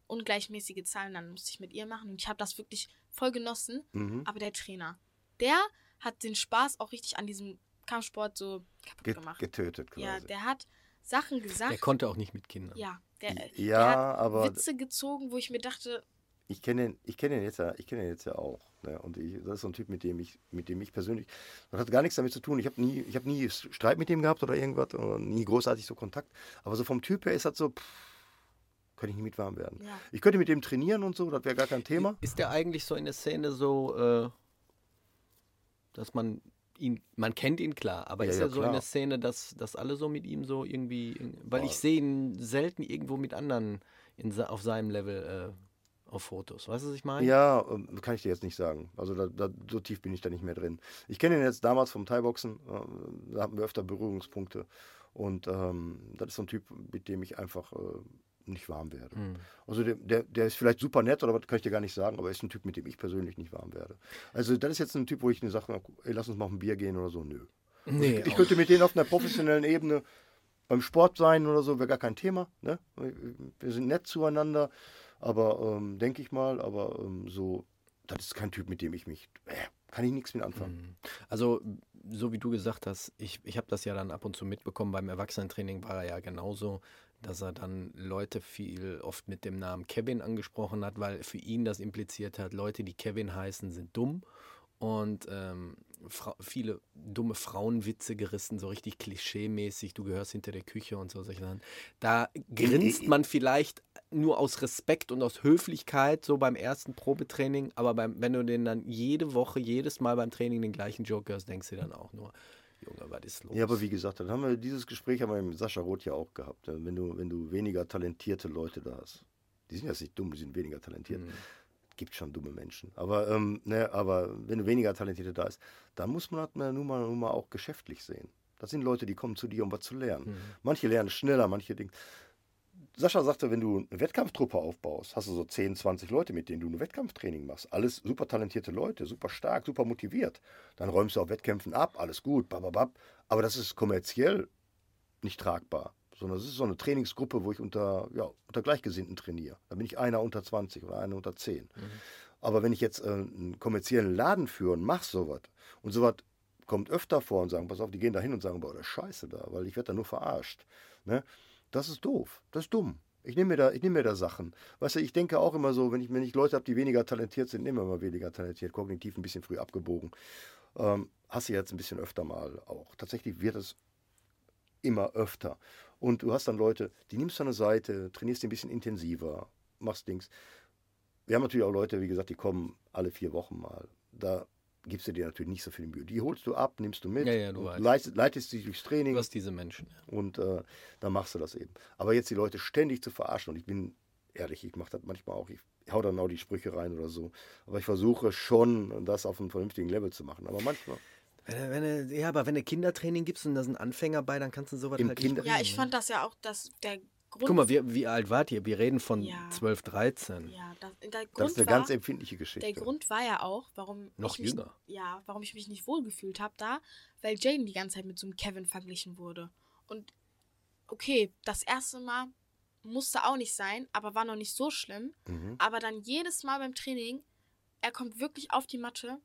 ungleichmäßige Zahlen, dann musste ich mit ihr machen und ich habe das wirklich voll genossen. Mhm. Aber der Trainer, der hat den Spaß auch richtig an diesem Kampfsport so kaputt Get, gemacht. getötet quasi. Ja, der hat Sachen gesagt. Der konnte auch nicht mit Kindern. Ja, der, Ja, der hat aber- Witze gezogen, wo ich mir dachte, ich kenne ihn, ich kenne ihn jetzt ja, ich kenne ihn jetzt ja auch. Ne? Und ich, das ist so ein Typ, mit dem ich, mit dem ich persönlich, das hat gar nichts damit zu tun. Ich habe nie, ich habe nie Streit mit dem gehabt oder irgendwas, oder nie großartig so Kontakt. Aber so vom Typ her ist das so, pff, könnte ich nicht mit warm werden. Ja. Ich könnte mit dem trainieren und so, das wäre gar kein Thema. Ist der eigentlich so in der Szene so, äh, dass man ihn, man kennt ihn klar, aber Ja, ist ja, er so in klar. der Szene, dass, dass alle so mit ihm so irgendwie, weil Boah. ich sehe ihn selten irgendwo mit anderen in, auf seinem Level äh, auf Fotos. Weißt du, was ich meine? Ja, ähm, kann ich dir jetzt nicht sagen. Also da, da, so tief bin ich da nicht mehr drin. Ich kenne ihn jetzt damals vom Thai-Boxen, äh, da hatten wir öfter Berührungspunkte. Und ähm, das ist so ein Typ, mit dem ich einfach äh, nicht warm werde. Hm. Also der, der, der ist vielleicht super nett oder was kann ich dir gar nicht sagen, aber er ist ein Typ, mit dem ich persönlich nicht warm werde. Also das ist jetzt ein Typ, wo ich eine Sache, ey, lass uns mal auf ein Bier gehen oder so, nö. Nee, Ich auch- könnte mit denen auf einer professionellen Ebene beim Sport sein oder so, wäre gar kein Thema. Ne? Wir sind nett zueinander, aber ähm, denke ich mal, aber ähm, so, das ist kein Typ, mit dem ich mich, äh, kann ich nichts mit anfangen. Mhm. Also, so wie du gesagt hast, ich, ich habe das ja dann ab und zu mitbekommen, beim Erwachsenentraining war er ja genauso, dass er dann Leute viel oft mit dem Namen Kevin angesprochen hat, weil für ihn das impliziert hat, Leute, die Kevin heißen, sind dumm. Und ähm, viele dumme Frauenwitze gerissen, so richtig klischee-mäßig, du gehörst hinter der Küche und so solche Sachen. Da grinst man vielleicht nur aus Respekt und aus Höflichkeit, so beim ersten Probetraining, aber beim, wenn du den dann jede Woche, jedes Mal beim Training den gleichen Joke hörst, denkst du dann auch nur, Junge, was ist los? Ja, aber wie gesagt, dann haben wir dieses Gespräch haben wir mit Sascha Roth ja auch gehabt. Ja, Wenn du, wenn du weniger talentierte Leute da hast, die sind ja nicht dumm, die sind weniger talentiert. Mhm. Gibt schon dumme Menschen. Aber, ähm, ne, aber wenn du weniger Talentierte da ist, dann muss man das nun mal, nun mal auch geschäftlich sehen. Das sind Leute, die kommen zu dir, um was zu lernen. Mhm. Manche lernen schneller, manche Dinge. Sascha sagte, wenn du eine Wettkampftruppe aufbaust, hast du so 10, 20 Leute, mit denen du ein Wettkampftraining machst. Alles super talentierte Leute, super stark, super motiviert. Dann räumst du auf Wettkämpfen ab, alles gut, bababab. Aber das ist kommerziell nicht tragbar. Sondern es ist so eine Trainingsgruppe, wo ich unter, ja, unter Gleichgesinnten trainiere. Da bin ich einer unter 20 oder einer unter 10. Aber wenn ich jetzt äh, einen kommerziellen Laden führe und mache sowas und sowas kommt öfter vor und sagen, pass auf, die gehen da hin und sagen, boah, das ist scheiße da, weil ich werde da nur verarscht. Ne? Das ist doof, das ist dumm. Ich nehme mir, da, ich nehm mir da Sachen. Weißt du, ich denke auch immer so, wenn ich, wenn ich Leute habe, die weniger talentiert sind, nehmen wir mal weniger talentiert, kognitiv ein bisschen früh abgebogen. Ähm, hast du jetzt ein bisschen öfter mal auch. Tatsächlich wird es immer öfter. Und du hast dann Leute, die nimmst du an der Seite, trainierst die ein bisschen intensiver, machst Dings. Wir haben natürlich auch Leute, wie gesagt, die kommen alle vier Wochen mal. Da gibst du dir natürlich nicht so viel Mühe. Die holst du ab, nimmst du mit, Ja, ja, du leitest, leitest sie durchs Training Du hast diese Menschen. Ja. und äh, dann machst du das eben. Aber jetzt die Leute ständig zu verarschen, und ich bin ehrlich, ich mache das manchmal auch, ich hau dann auch die Sprüche rein oder so. Aber ich versuche schon, das auf einem vernünftigen Level zu machen. Aber manchmal. Wenn, wenn, ja, aber wenn du Kindertraining gibst und da sind Anfänger bei, dann kannst du sowas Im halt Kinder- nicht ja, bringen, ich ne? fand das ja auch, dass der Grund. Guck mal, wie, wie alt wart ihr? Wir reden von Ja. 12, 13. ja, das, der Grund Das ist eine war, ganz empfindliche Geschichte. Der Grund war ja auch, warum Noch ich mich, jünger. Ja, warum ich mich nicht wohlgefühlt habe da, weil Jaden die ganze Zeit mit so einem Kevin verglichen wurde. Und okay, das erste Mal musste auch nicht sein, aber war noch nicht so schlimm. Mhm. Aber dann jedes Mal beim Training, er kommt wirklich auf die Matte.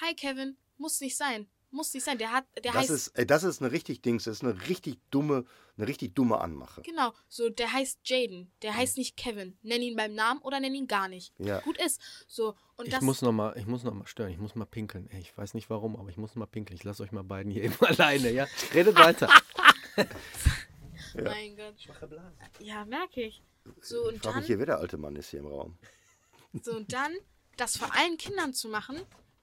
Hi Kevin, muss nicht sein. Muss nicht sein. Der hat, der Das heißt. ist, das ist eine richtig Dings, das ist eine richtig dumme, eine richtig dumme Anmache. Genau, so der heißt Jaden. Der heißt nicht Kevin. Nenn ihn beim Namen oder nenn ihn gar nicht. Ja. Gut ist. So, und Ich das. muss noch mal, ich muss noch mal stören. Ich muss mal pinkeln. Ey, ich weiß nicht warum, aber ich muss mal pinkeln. Ich lasse euch mal beiden hier eben alleine, ja? Redet weiter. mein Gott. Ja, merke ich. So, Ich und frage dann. mich hier, wer der alte Mann ist hier im Raum. So, und dann das vor allen Kindern zu machen,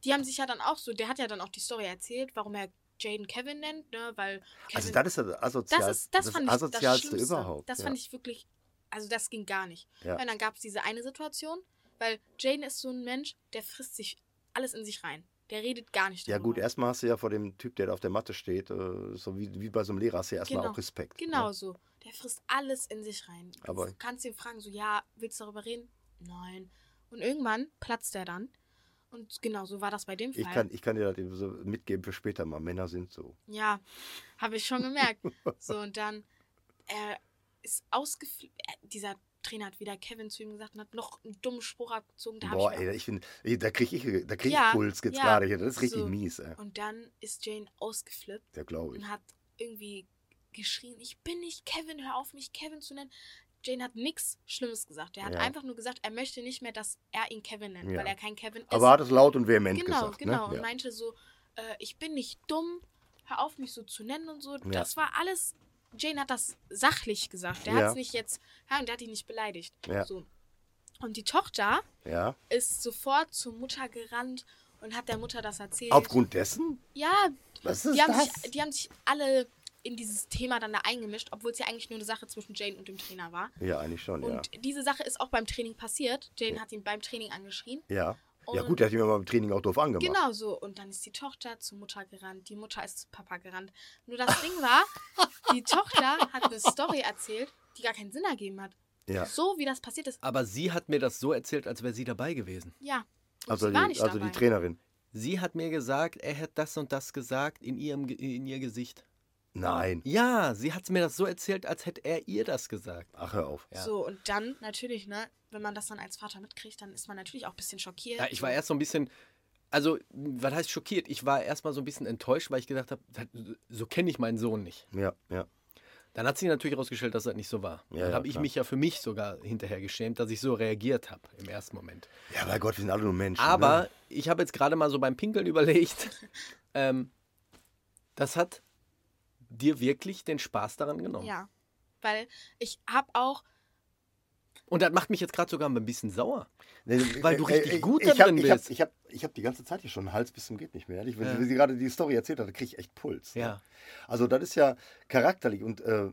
die haben sich ja dann auch so, der hat ja dann auch die Story erzählt, warum er Jaden Kevin nennt, ne, weil Kevin, Also das ist das asozial, das, ist, das, fand ich das asozialste Schlimmste. überhaupt. Das ja. fand ich wirklich, also das ging gar nicht. Ja. Und dann gab es diese eine Situation, weil Jaden ist so ein Mensch, der frisst sich alles in sich rein. Der redet gar nicht Ja darüber. gut, erstmal hast du ja vor dem Typ, der da auf der Matte steht, äh, so wie, wie bei so einem Lehrer, hast du ja erstmal Genau. auch Respekt. Genau Ne? so. Der frisst alles in sich rein. Du Aber- kannst ihn fragen, so, ja, willst du darüber reden? Nein. Und irgendwann platzt er dann. Und genau so war das bei dem Fall. Ich kann, ich kann dir das eben so mitgeben für später mal. Männer sind so. Ja, habe ich schon gemerkt. so, und dann, er ist ausgeflippt. Dieser Trainer hat wieder Kevin zu ihm gesagt und hat noch einen dummen Spruch abgezogen. Da Boah, ich ey, ich finde, da kriege ich, da krieg Ja, ich Puls jetzt ja, gerade hier. Das ist richtig so. mies, ey. Und dann ist Jane ausgeflippt Ja, glaube ich. und hat irgendwie geschrien, ich bin nicht Kevin, hör auf mich Kevin zu nennen. Jane hat nichts Schlimmes gesagt. Er hat Ja. einfach nur gesagt, er möchte nicht mehr, dass er ihn Kevin nennt, Ja. weil er kein Kevin ist. Aber hat es laut und vehement genau, gesagt. genau. Ne? Und meinte so, äh, ich bin nicht dumm, hör auf mich so zu nennen und so. Das war alles, Jane hat das sachlich gesagt. Der hat es nicht jetzt, ja, und der hat ihn nicht beleidigt. Ja. So. Und die Tochter ist sofort zur Mutter gerannt und hat der Mutter das erzählt. Aufgrund dessen? Ja, Was ist die haben, das? sich, die haben sich alle in dieses Thema dann da eingemischt, obwohl es ja eigentlich nur eine Sache zwischen Jane und dem Trainer war. Ja, eigentlich schon, ja. Und diese Sache ist auch beim Training passiert. Jane hat ihn beim Training angeschrien. Ja. Ja, Und- gut, der hat aber beim Training auch doof angemacht. Genau so. Und dann ist die Tochter zur Mutter gerannt. Die Mutter ist zu Papa gerannt. Nur das Ding war, die Tochter hat eine Story erzählt, die gar keinen Sinn ergeben hat. Ja. So wie das passiert ist. Aber sie hat mir das so erzählt, als wäre sie dabei gewesen. Ja. Und Also, sie die, war nicht also dabei. die Trainerin. Sie hat mir gesagt, er hat das und das gesagt in, ihrem, in ihr Gesicht. Nein. Ja, sie hat mir das so erzählt, als hätte er ihr das gesagt. Ach, hör auf. Ja. So, und dann natürlich, ne, wenn man das dann als Vater mitkriegt, dann ist man natürlich auch ein bisschen schockiert. Ja, ich war erst so ein bisschen, also, was heißt schockiert? Ich war erstmal so ein bisschen enttäuscht, weil ich gedacht habe, so kenne ich meinen Sohn nicht. Ja, ja. Dann hat sich natürlich herausgestellt, dass das nicht so war. Ja, Dann ja, habe ich mich ja für mich sogar hinterher geschämt, dass ich so reagiert habe im ersten Moment. Ja, bei Gott, wir sind alle nur Menschen. Aber Ne? ich habe jetzt gerade mal so beim Pinkeln überlegt, ähm, das hat dir wirklich den Spaß daran genommen. Ja. Weil ich habe auch, Und das macht mich jetzt gerade sogar ein bisschen sauer. Nee, weil du richtig gut ich da hab, drin ich hab, bist. ich habe ich hab die ganze Zeit hier schon einen Hals bis zum geht nicht mehr. ehrlich. Wenn Ja. sie, gerade die Story erzählt hat, da kriege ich echt Puls. ne? Ja. Also das ist ja charakterlich und äh,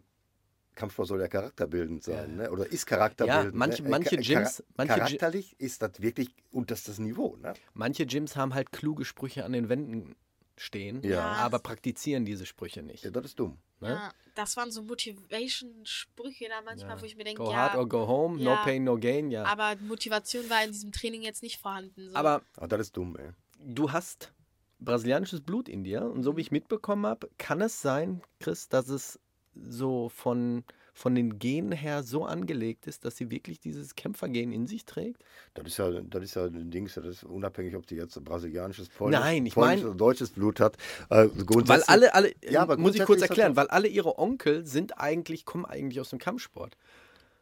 Kampfsport soll ja charakterbildend sein, ne? oder ist charakterbildend. Ja, manche- ne? Äh, manche Cha- Gyms- manche Gy- charakterlich ist das wirklich unterstes Niveau. Ne? Manche Gyms haben halt kluge Sprüche an den Wänden stehen, Ja. aber praktizieren diese Sprüche nicht. Ja, das ist dumm. Ne? ja, das waren so Motivation-Sprüche da manchmal, wo ich mir denke, Go ja, hard or go home, no ja. pain, no gain, ja. aber Motivation war in diesem Training jetzt nicht vorhanden. So. Aber Aber das ist dumm, ey. du hast brasilianisches Blut in dir und so wie ich mitbekommen habe, kann es sein, Chris, dass es so von, von den Genen her so angelegt ist, dass sie wirklich dieses Kämpfergen in sich trägt? Das ist ja, das ist ja ein Ding, das ist unabhängig, ob die jetzt brasilianisches, polnisch, Nein, ich polnisches mein- oder deutsches Blut hat. Äh, Weil alle, alle Ja, aber muss ich kurz erklären, weil alle ihre Onkel sind eigentlich, kommen eigentlich aus dem Kampfsport.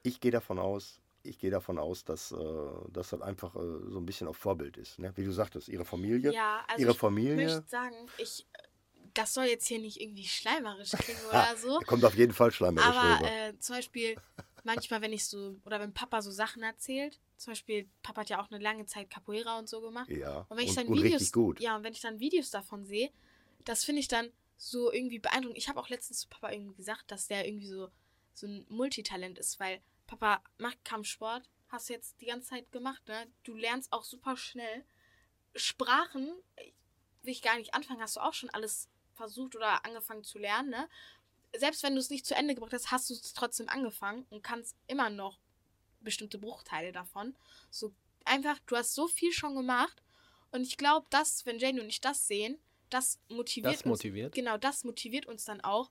ich gehe davon aus, ich gehe davon aus, dass, äh, dass das einfach äh, so ein bisschen auf Vorbild ist. Ne? Wie du sagtest, ihre Familie, ja, also ihre ich Familie. möchte sagen, ich, das soll jetzt hier nicht irgendwie schleimerisch klingen oder so. Kommt auf jeden Fall schleimerisch Aber äh, zum Beispiel, manchmal, wenn ich so, oder wenn Papa so Sachen erzählt, zum Beispiel, Papa hat ja auch eine lange Zeit Capoeira und so gemacht. ja, Und wenn ich und, dann und Videos, richtig gut. ja, und wenn ich dann Videos davon sehe, das finde ich dann so irgendwie beeindruckend. Ich habe auch letztens zu Papa irgendwie gesagt, dass der irgendwie so, so ein Multitalent ist, weil Papa macht Kampfsport, hast du jetzt die ganze Zeit gemacht, ne? Du lernst auch super schnell. Sprachen, will ich gar nicht anfangen, hast du auch schon alles versucht oder angefangen zu lernen, ne? Selbst wenn du es nicht zu Ende gebracht hast, hast du es trotzdem angefangen und kannst immer noch bestimmte Bruchteile davon. So einfach, du hast so viel schon gemacht und ich glaube, dass, wenn Jane und ich das sehen, das motiviert Das motiviert. uns. Genau, das motiviert uns dann auch,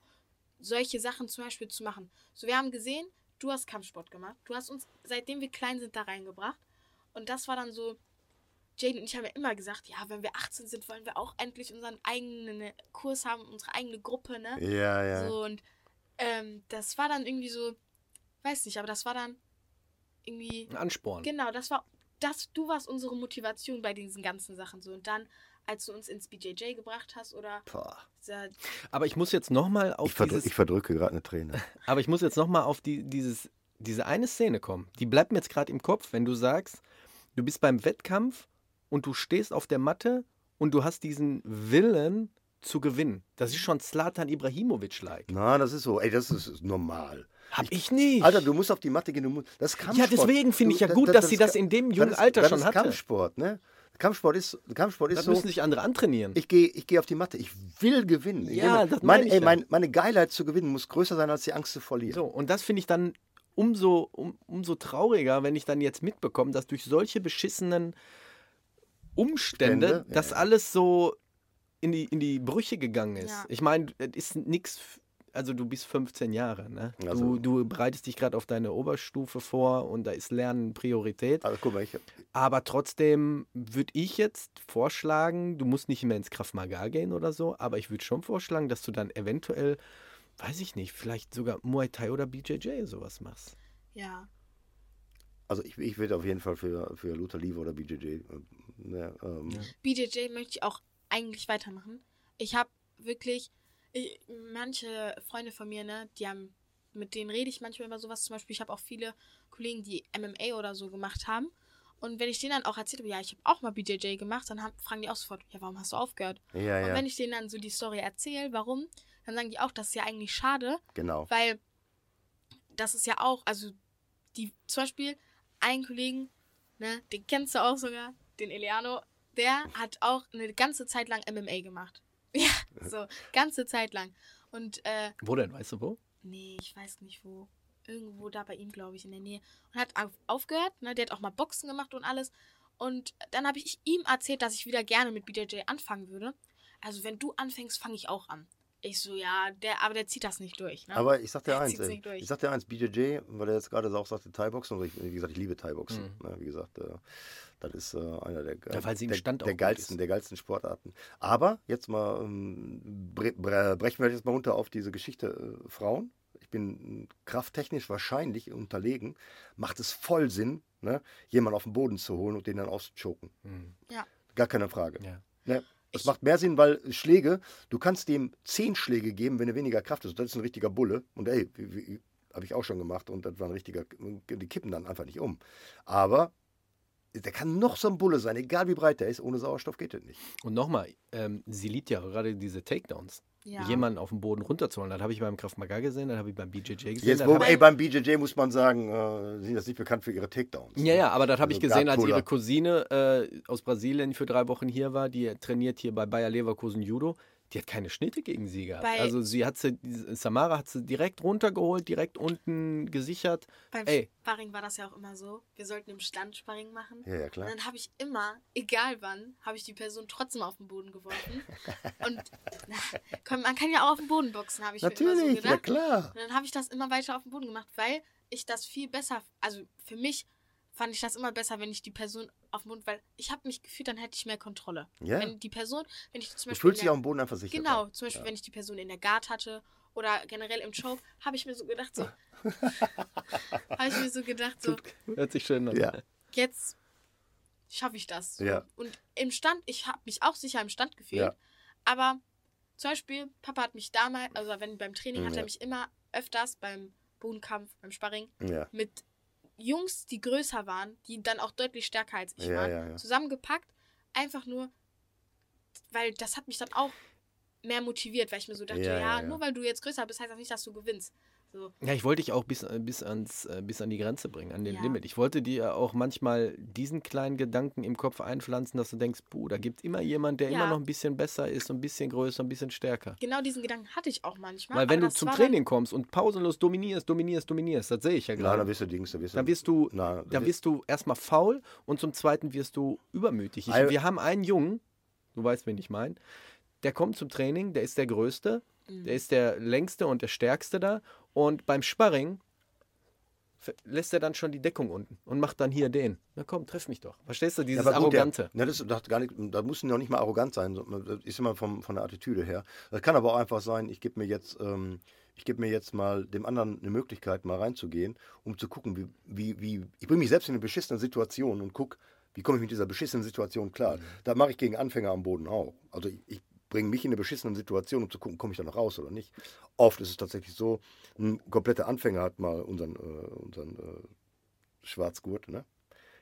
solche Sachen zum Beispiel zu machen. So, wir haben gesehen, du hast Kampfsport gemacht. Du hast uns, seitdem wir klein sind, da reingebracht. Und das war dann so, Jane und ich haben ja immer gesagt, ja, wenn wir 18 sind, wollen wir auch endlich unseren eigenen Kurs haben, unsere eigene Gruppe, ne? Ja, ja. So, und ähm, das war dann irgendwie so, weiß nicht, aber das war dann irgendwie, Ein Ansporn. genau, das war, das, du warst unsere Motivation bei diesen ganzen Sachen so. Und dann, als du uns ins BJJ gebracht hast oder Boah. dieser, Aber ich muss jetzt nochmal auf Ich, verdrück, dieses, ich verdrücke gerade eine Träne. aber ich muss jetzt noch mal auf die, dieses, diese eine Szene kommen. Die bleibt mir jetzt gerade im Kopf, wenn du sagst, du bist beim Wettkampf und du stehst auf der Matte und du hast diesen Willen zu gewinnen. Das ist schon Zlatan Ibrahimovic-like. Na, das ist so. Ey, das ist normal. Hab ich nicht. Alter, du musst auf die Matte gehen. Musst, das ist Kampfsport. deswegen finde ich ja gut, dass sie das ist- in dem jungen ist- Alter das schon ist hatte. Kampfsport, ne? Kampfsport ist, Kampfsport ist Das so. müssen sich andere antrainieren. Ich gehe ich geh auf die Matte. Ich will gewinnen. Ich Ja, will- das mein, ey, ja. mein, meine Geilheit zu gewinnen muss größer sein als die Angst zu verlieren. So, und das finde ich dann umso, um, umso trauriger, wenn ich dann jetzt mitbekomme, dass durch solche beschissenen Umstände Stände, ja, das ja. alles so in die, in die Brüche gegangen ist. Ja. Ich meine, es ist nichts, also du bist 15 Jahre, ne? Also- du, du bereitest dich gerade auf deine Oberstufe vor und da ist Lernen Priorität. Also guck mal, ich, Aber trotzdem würde ich jetzt vorschlagen, du musst nicht mehr ins Krav Maga gehen oder so, aber ich würde schon vorschlagen, dass du dann eventuell, weiß ich nicht, vielleicht sogar Muay Thai oder BJJ sowas machst. Ja. Also ich, ich würde auf jeden Fall für, für Luther Lieve oder BJJ. Äh, ne, ähm, BJJ möchte ich auch eigentlich weitermachen. Ich habe wirklich, ich, manche Freunde von mir, ne, die haben, mit denen rede ich manchmal über sowas. Zum Beispiel, ich habe auch viele Kollegen, die MMA oder so gemacht haben. Und wenn ich denen dann auch erzählt habe, ja, ich habe auch mal BJJ gemacht, dann haben, fragen die auch sofort, ja, warum hast du aufgehört? Ja, Und ja, wenn ich denen dann so die Story erzähle, warum, dann sagen die auch, das ist ja eigentlich schade, genau. weil das ist ja auch, also die, zum Beispiel, einen Kollegen, ne, den kennst du auch sogar, den Eliano, der hat auch eine ganze Zeit lang MMA gemacht. Ja, so, ganze Zeit lang. Und, äh, Wo denn, weißt du wo? nee, ich weiß nicht wo. Irgendwo da bei ihm, glaube ich, in der Nähe. Und hat auf, aufgehört, ne, der hat auch mal Boxen gemacht und alles. Und dann habe ich ihm erzählt, dass ich wieder gerne mit BJJ anfangen würde. Also, wenn du anfängst, fange ich auch an. Ich so, ja, der, aber der zieht das nicht durch. Ne? Aber ich sag dir Der eins, ey. nicht durch. ich sag dir eins, BJJ, weil er jetzt gerade auch sagte Thai-Boxen, und ich, wie gesagt, ich liebe Thai-Boxen. Mhm. Ne, wie gesagt, äh, das ist äh, einer der, Ja, der, der gut geilsten, ist. der geilsten Sportarten. Aber jetzt mal ähm, bre bre brechen wir jetzt mal runter auf diese Geschichte äh, Frauen. Ich bin krafttechnisch wahrscheinlich unterlegen. Macht es voll Sinn, ne, jemanden auf den Boden zu holen und den dann auszuchoken. Hm, Ja. Gar keine Frage. Ja. Ne? Das macht mehr Sinn, weil Schläge, du kannst dem zehn Schläge geben, wenn er weniger Kraft ist. Das ist ein richtiger Bulle. Und ey, habe ich auch schon gemacht und das war ein richtiger, die kippen dann einfach nicht um. Aber der kann noch so ein Bulle sein, egal wie breit der ist, ohne Sauerstoff geht das nicht. Und nochmal, ähm, sie liebt ja gerade diese Takedowns. Ja. Jemanden auf den Boden runterzuholen. Das habe ich beim Krav Maga gesehen, das habe ich beim BJJ gesehen. Jetzt, wo, ey, beim BJJ muss man sagen, äh, sind das nicht bekannt für ihre Takedowns. Ja, ja, aber das habe ich Also gesehen, als ihre Cousine äh, aus Brasilien für drei Wochen hier war. Die trainiert hier bei Bayer Leverkusen Judo. Die hat keine Schnitte gegen sie gehabt. Bei- also sie hat sie, Samara hat sie direkt runtergeholt, direkt unten gesichert. Beim Ey. Sparring war das ja auch immer so. Wir sollten im Stand Sparring machen. Ja, ja, Und klar. dann habe ich immer, egal wann, habe ich die Person trotzdem auf den Boden geworfen. Und na, komm, man kann ja auch auf den Boden boxen, habe ich mir immer so Natürlich, ja gedacht. klar. Und dann habe ich das immer weiter auf den Boden gemacht, weil ich das viel besser, also für mich fand ich das immer besser, wenn ich die Person auf den Boden, weil ich habe mich gefühlt, dann hätte ich mehr Kontrolle. Ja. Wenn die Person, wenn ich zum Du Beispiel fühlst in dich auf dem Boden einfach sicher. genau, zum Beispiel wenn ich die Person in der Guard hatte oder generell im Choke, habe ich mir so gedacht so, habe ich mir so gedacht so, Hört sich schön an. Ja. jetzt schaffe ich das. So. Ja. Und im Stand, ich habe mich auch sicher im Stand gefühlt. Ja. Aber zum Beispiel, Papa hat mich damals, also wenn beim Training, hat ja. er mich immer öfters beim Bodenkampf, beim Sparring, Ja. mit Jungs, die größer waren, die dann auch deutlich stärker als ich Ja, waren, ja, ja. zusammengepackt. Einfach nur, weil das hat mich dann auch mehr motiviert, weil ich mir so dachte, Ja, nur weil du jetzt größer bist, heißt das nicht, dass du gewinnst. So, Ja, ich wollte dich auch bis, äh, bis, ans, äh, bis an die Grenze bringen, an den Ja. Limit. Ich wollte dir auch manchmal diesen kleinen Gedanken im Kopf einpflanzen, dass du denkst, puh, da gibt immer jemand, der Ja. immer noch ein bisschen besser ist, ein bisschen größer, ein bisschen stärker. genau diesen Gedanken hatte ich auch manchmal. Weil wenn du zum Training kommst und pausenlos dominierst, dominierst, dominierst, das sehe ich ja Nein, gerade. dann wirst du Dings, dann wirst du. Dann wirst du, Nein, dann wirst du erstmal faul und zum Zweiten wirst du übermütig. Ich, wir haben einen Jungen, du weißt, wen ich meine, der kommt zum Training, der ist der Größte, Mhm. der ist der Längste und der Stärkste da und beim Sparring lässt er dann schon die Deckung unten und macht dann hier den. Na komm, treff mich doch. Verstehst du, dieses aber gut, Arrogante. Der, ne, das, das, gar nicht, das muss noch nicht mal arrogant sein. Das ist immer vom, von der Attitüde her. Das kann aber auch einfach sein, ich gebe mir jetzt. Ähm, ich gebe mir jetzt mal dem anderen eine Möglichkeit, mal reinzugehen, um zu gucken, wie, wie, wie ich bringe mich selbst in eine beschissene Situation und gucke, wie komme ich mit dieser beschissenen Situation klar. Mhm. Da mache ich gegen Anfänger am Boden auch. Also ich, ich bringe mich in eine beschissene Situation, um zu gucken, komme ich da noch raus oder nicht. Oft ist es tatsächlich so, ein kompletter Anfänger hat mal unseren, äh, unseren äh, Schwarzgurt, ne?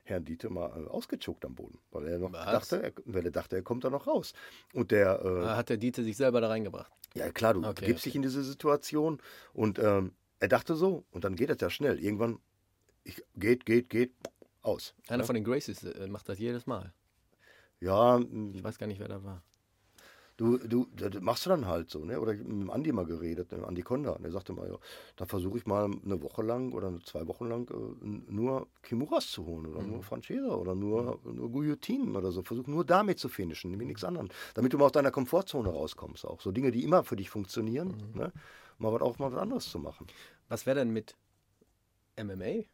Herrn Diete mal äh, ausgechuckt am Boden, weil er noch Was? dachte, er, weil er dachte, er kommt da noch raus. Und der, äh, Da hat der Dieter sich selber da reingebracht. ja klar, du Okay, gibst okay. dich in diese Situation und ähm, er dachte so und dann geht das ja schnell. Irgendwann ich, geht, geht, geht, aus. Einer ja? von den Gracies äh, macht das jedes Mal. Ja, Ich weiß gar nicht, wer da war. Du, du, das machst du dann halt so, ne? Oder ich hab mit dem Andi mal geredet, mit dem Andi Konda. Und der sagte mal, ja, da versuche ich mal eine Woche lang oder zwei Wochen lang äh, nur Kimuras zu holen oder nur Franchesa oder nur, nur Guillotinen oder so. Versuch nur damit zu finishen, mit nichts anderem. Damit du mal aus deiner Komfortzone rauskommst auch. So Dinge, die immer für dich funktionieren, ne? Mal was auch mal was anderes zu machen. Was wäre denn mit MMA?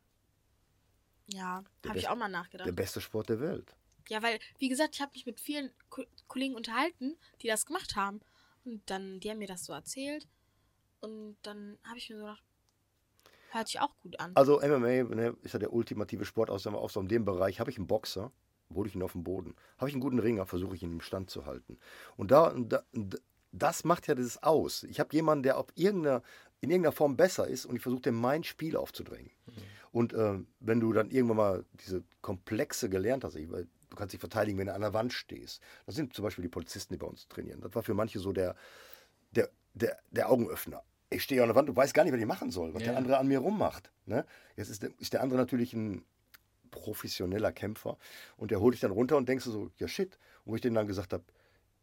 Ja, habe ich auch mal nachgedacht. Der beste Sport der Welt. Ja, weil, wie gesagt, ich habe mich mit vielen Ko Kollegen unterhalten, die das gemacht haben. Und dann, die haben mir das so erzählt. Und dann habe ich mir so gedacht, hört sich auch gut an. Also MMA ne, ist ja der ultimative Sport aus, aus so in dem Bereich. Habe ich einen Boxer, hole ich ihn auf den Boden. Habe ich einen guten Ringer, versuche ich ihn im Stand zu halten. Und da, da das macht ja das aus. Ich habe jemanden, der auf irgendeiner, in irgendeiner Form besser ist und ich versuche dem mein Spiel aufzudrängen. Und äh, wenn du dann irgendwann mal diese Komplexe gelernt hast, ich, du kannst dich verteidigen, wenn du an der Wand stehst. Das sind zum Beispiel die Polizisten, die bei uns trainieren. Das war für manche so der, der, der, der Augenöffner. Ich stehe an der Wand und weiß gar nicht, was ich machen soll, was Ja. der andere an mir rummacht. Ne? Jetzt ist der, ist der andere natürlich ein professioneller Kämpfer und der holt dich dann runter und denkst du so, ja shit. Und wo ich denen dann gesagt habe,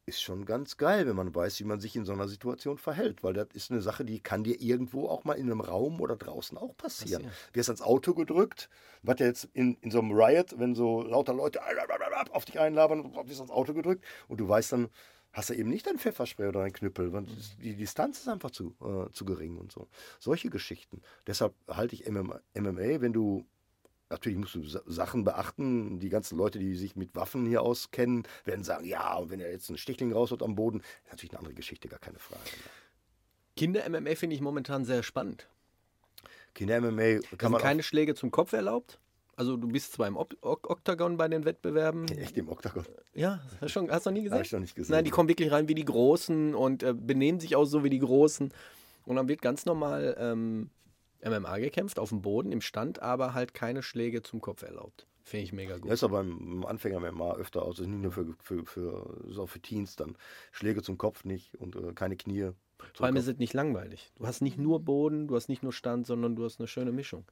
ist schon ganz geil, wenn man weiß, wie man sich in so einer Situation verhält, weil das ist eine Sache, die kann dir irgendwo auch mal in einem Raum oder draußen auch passieren. Passieren. Wirst ans Auto gedrückt, was ja jetzt in, in so einem Riot, wenn so lauter Leute auf dich einlabern, wirst ans Auto gedrückt und du weißt dann, hast du eben nicht dein Pfefferspray oder dein Knüppel, weil die Distanz ist einfach zu, äh, zu gering und so. Solche Geschichten. Deshalb halte ich MMA, MMA, wenn du Natürlich musst du Sa- Sachen beachten. Die ganzen Leute, die sich mit Waffen hier auskennen, werden sagen, ja, und wenn er jetzt einen Stichling rausholt am Boden, ist natürlich eine andere Geschichte, gar keine Frage. Kinder-MMA finde ich momentan sehr spannend. Kinder-MMA kann sind man keine Schläge zum Kopf erlaubt. Also du bist zwar im Ok Oktagon bei den Wettbewerben. echt im Oktagon. Ja, hast du, schon, hast du noch nie gesehen? Hab ich noch nicht gesehen. Nein, die kommen wirklich rein wie die Großen und äh, benehmen sich auch so wie die Großen. Und dann wird ganz normal ähm, MMA gekämpft, auf dem Boden, im Stand, aber halt keine Schläge zum Kopf erlaubt. Finde ich mega gut. Das ist aber beim Anfänger MMA öfter aus. Das ist nicht nur für, für, für, ist auch für Teens dann. Schläge zum Kopf nicht und äh, keine Knie. Vor allem ist es nicht langweilig. Du hast nicht nur Boden, du hast nicht nur Stand, sondern du hast eine schöne Mischung.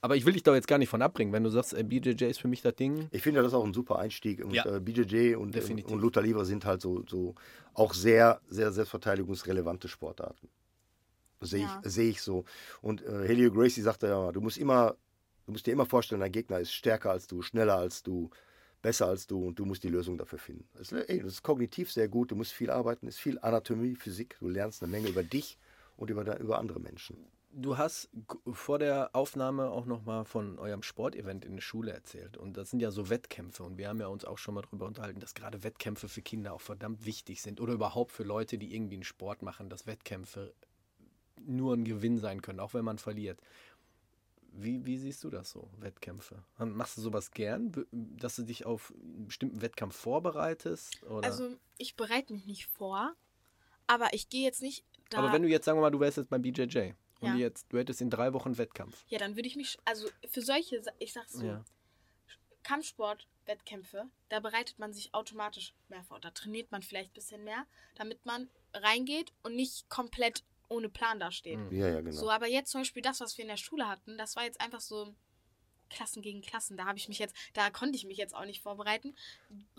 Aber ich will dich da jetzt gar nicht von abbringen, wenn du sagst, äh, BJJ ist für mich das Ding. Ich finde, das ist auch ein super Einstieg. Und Ja. äh, BJJ und, Definitiv. und Luther Livre sind halt so, so auch sehr, sehr selbstverteidigungsrelevante Sportarten. Sehe Ja. ich, sehe ich so. Und äh, Helio Gracie sagte ja, du musst immer, du musst dir immer vorstellen, dein Gegner ist stärker als du, schneller als du, besser als du und du musst die Lösung dafür finden. Das, ist- ey, das ist kognitiv sehr gut, du musst viel arbeiten, ist viel Anatomie, Physik, du lernst eine Menge über dich und über, über andere Menschen. Du hast vor der Aufnahme auch nochmal von eurem Sportevent in der Schule erzählt. Und das sind ja so Wettkämpfe. Und wir haben ja uns auch schon mal darüber unterhalten, dass gerade Wettkämpfe für Kinder auch verdammt wichtig sind. Oder überhaupt für Leute, die irgendwie einen Sport machen, dass Wettkämpfe nur ein Gewinn sein können, auch wenn man verliert. Wie, wie siehst du das so, Wettkämpfe? Machst du sowas gern, dass du dich auf einen bestimmten Wettkampf vorbereitest? Oder? Also, ich bereite mich nicht vor, aber ich gehe jetzt nicht da. Aber wenn du jetzt, sagen wir mal, du wärst jetzt beim BJJ und Ja. jetzt, du hättest in drei Wochen Wettkampf. ja, dann würde ich mich, also für solche, ich sag's so, Ja. Kampfsport-Wettkämpfe, da bereitet man sich automatisch mehr vor. Da trainiert man vielleicht ein bisschen mehr, damit man reingeht und nicht komplett ohne Plan dasteht. Mhm. Ja, ja, genau. So, aber jetzt zum Beispiel das, was wir in der Schule hatten, das war jetzt einfach so Klassen gegen Klassen. Da habe ich mich jetzt, da konnte ich mich jetzt auch nicht vorbereiten.